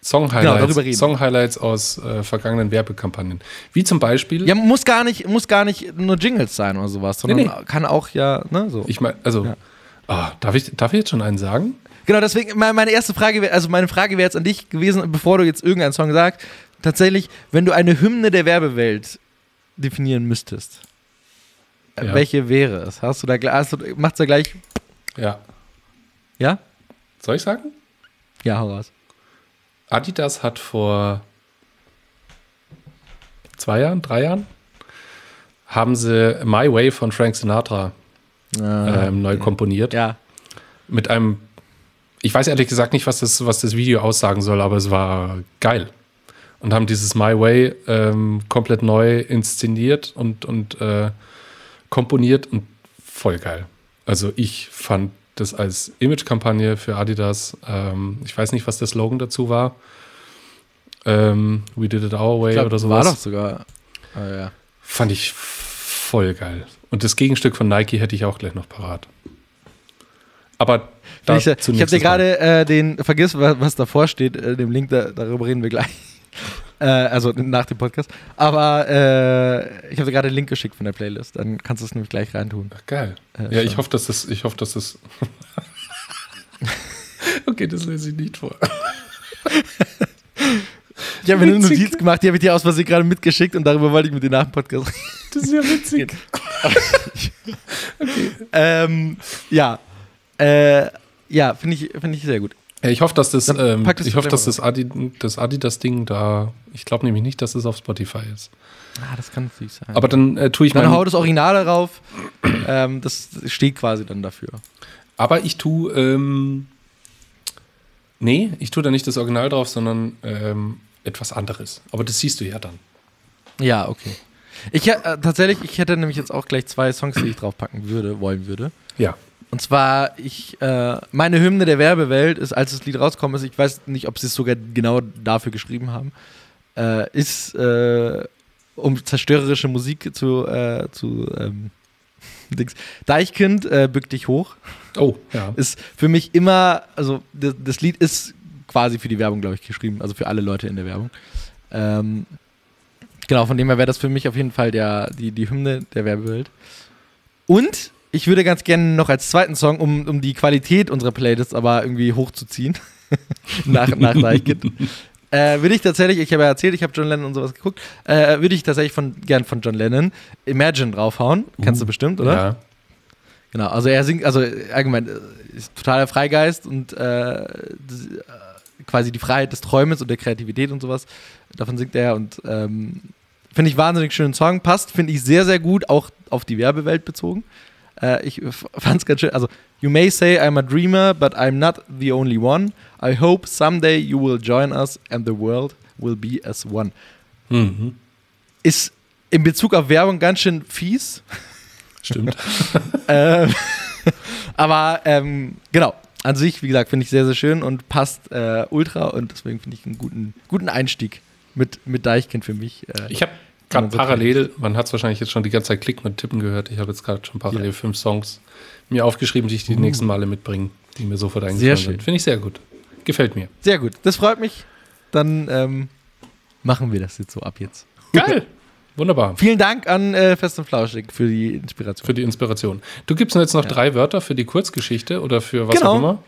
Song-Highlights Genau, darüber reden. Song-Highlights aus äh, vergangenen Werbekampagnen. Wie zum Beispiel, Ja, muss gar nicht, muss gar nicht nur Jingles sein oder sowas, sondern Nee, kann auch ja, ne, so. ich meine, also, Ja. ah, darf, ich, darf ich jetzt schon einen sagen? Genau, deswegen, me- meine erste Frage wäre, also meine Frage wäre jetzt an dich gewesen, bevor du jetzt irgendeinen Song sagst, tatsächlich, wenn du eine Hymne der Werbewelt definieren müsstest, äh, Ja. welche wäre es? Hast du da, hast du, macht's da gleich, Ja. ja? Soll ich sagen? Ja, hau raus. Adidas hat vor zwei Jahren, drei Jahren, haben sie My Way von Frank Sinatra ähm, neu komponiert. Ja. Mit einem, ich weiß ehrlich gesagt nicht, was das, was das Video aussagen soll, aber es war geil. Und haben dieses My Way ähm, komplett neu inszeniert und, und äh, komponiert und voll geil. Also ich fand das als Image-Kampagne für Adidas. Ähm, ich weiß nicht, was der Slogan dazu war. Ähm, We did it our way glaub, oder sowas. War doch sogar. Ah, ja. Fand ich voll geil. Und das Gegenstück von Nike hätte ich auch gleich noch parat. Aber Ich, habe dir gerade äh, den, vergiss, was, was davor steht, äh, dem Link, da, darüber reden wir gleich. äh, also nach dem Podcast. Aber äh, ich habe dir gerade den Link geschickt von der Playlist. Dann kannst du es nämlich gleich reintun. Ach, geil. Äh, ja, ich hoffe, dass das. Ich hoffe, dass das. okay, das lese ich nicht vor. Ich habe mir eine. Notiz gemacht, die habe ich dir aus Versehen gerade mitgeschickt und darüber wollte ich mit dir nach dem Podcast reden. Das ist ja witzig. ähm, ja. Äh, ja, finde ich, find ich sehr gut. Ja, ich hoffe, dass das. Dann Ähm, das ich hoffe, dass das, Adi, das Adidas-Ding da. Ich glaube nämlich nicht, dass es auf Spotify ist. Ah, das kann natürlich sein. Aber dann äh, tue ich dann mein, hau das Original darauf. ähm, das steht quasi dann dafür. Aber ich tue. Ähm, nee, ich tue da nicht das Original drauf, sondern ähm, etwas anderes. Aber das siehst du ja dann. Ja, okay. Ich äh, tatsächlich, ich hätte nämlich jetzt auch gleich zwei Songs, die ich draufpacken würde, wollen würde. Ja. Und zwar, ich, äh, meine Hymne der Werbewelt ist, als das Lied rausgekommen ist, ich weiß nicht, ob sie es sogar genau dafür geschrieben haben, äh, ist, äh, um zerstörerische Musik zu, äh, zu ähm, Dings. Deichkind, äh, bück dich hoch. Oh, ja. Ist für mich immer, also das, das Lied ist quasi für die Werbung, glaube ich, geschrieben. Also für alle Leute in der Werbung. Ähm, genau, von dem her wäre das für mich auf jeden Fall der, die, die Hymne der Werbewelt. Und ich würde ganz gerne noch als zweiten Song, um, um die Qualität unserer Playlist aber irgendwie hochzuziehen, nach, nach Deichkind, äh, würde ich tatsächlich, ich habe ja erzählt, ich habe John Lennon und sowas geguckt, äh, würde ich tatsächlich von, gern von John Lennon Imagine draufhauen. Kennst du bestimmt, oder? Ja. Genau, also er singt, also allgemein äh, ist totaler Freigeist und äh, äh, quasi die Freiheit des Träumens und der Kreativität und sowas. Davon singt er und ähm, finde ich wahnsinnig schönen Song. Passt, finde ich sehr, sehr gut, auch auf die Werbewelt bezogen. Äh, ich fand es ganz schön. Also, you may say I'm a dreamer, but I'm not the only one. I hope someday you will join us and the world will be as one. Mhm. Ist in Bezug auf Werbung ganz schön fies. Stimmt. ähm, aber ähm, genau, an sich, wie gesagt, finde ich sehr, sehr schön und passt äh, ultra und deswegen finde ich einen guten, guten Einstieg mit, mit Deichkind für mich. Äh, Ich habe gerade parallel, man hat es wahrscheinlich jetzt schon die ganze Zeit klicken und tippen gehört. Ich habe jetzt gerade schon parallel Ja. fünf Songs mir aufgeschrieben, die ich die Uh. nächsten Male mitbringe, die mir sofort Sehr eingefallen schön. sind. Finde ich sehr gut. Gefällt mir. sehr gut, das freut mich. Dann ähm, machen wir das jetzt so ab jetzt. Geil. Wunderbar. Vielen Dank an äh, Fest und Flauschig für die Inspiration. Für die Inspiration. Du gibst mir jetzt noch Ja. drei Wörter für die Kurzgeschichte oder für was Genau. auch immer.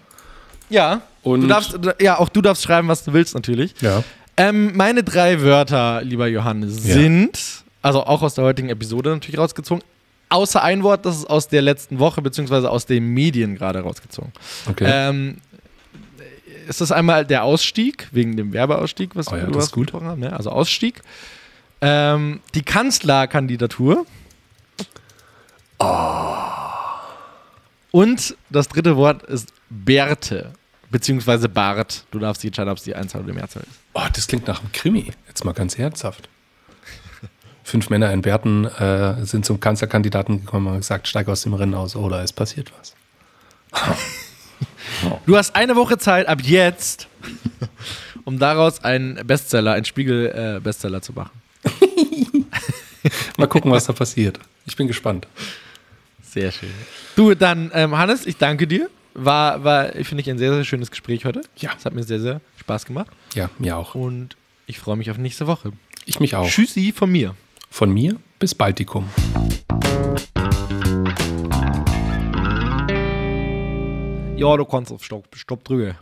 ja, Und du darfst, ja, auch du darfst schreiben, was du willst natürlich. ja. Ähm, meine drei Wörter, lieber Johannes, Ja. sind, also auch aus der heutigen Episode natürlich rausgezogen, außer ein Wort, das ist aus der letzten Woche, beziehungsweise aus den Medien gerade rausgezogen. Okay. Ähm, ist das einmal der Ausstieg, wegen dem Werbeausstieg, was Oh ja, wir das gut. gesprochen haben, ne? also Ausstieg. Ähm, die Kanzlerkandidatur. Oh. Und das dritte Wort ist Bärte, beziehungsweise Bart. Du darfst dich entscheiden, ob es die Einzahl oder die Mehrzahl ist. Oh, das klingt nach einem Krimi. Jetzt mal ganz ernsthaft. Fünf Männer in Bärten äh, sind zum Kanzlerkandidaten gekommen und haben gesagt, steig aus dem Rennen aus oder es passiert was. Du hast eine Woche Zeit ab jetzt, um daraus einen Bestseller, einen Spiegel-Bestseller zu machen. Mal gucken, was da passiert. Ich bin gespannt. Sehr schön. Du, dann, ähm, Hannes, ich danke dir. War, war finde ich, ein sehr, sehr schönes Gespräch heute. Ja. Es hat mir sehr, sehr Spaß gemacht. Ja, mir auch. Und ich freue mich auf nächste Woche. Ich mich auch. Tschüssi von mir. Von mir bis Baltikum. Ja, du kannst auf Stopp, Stopp drücken.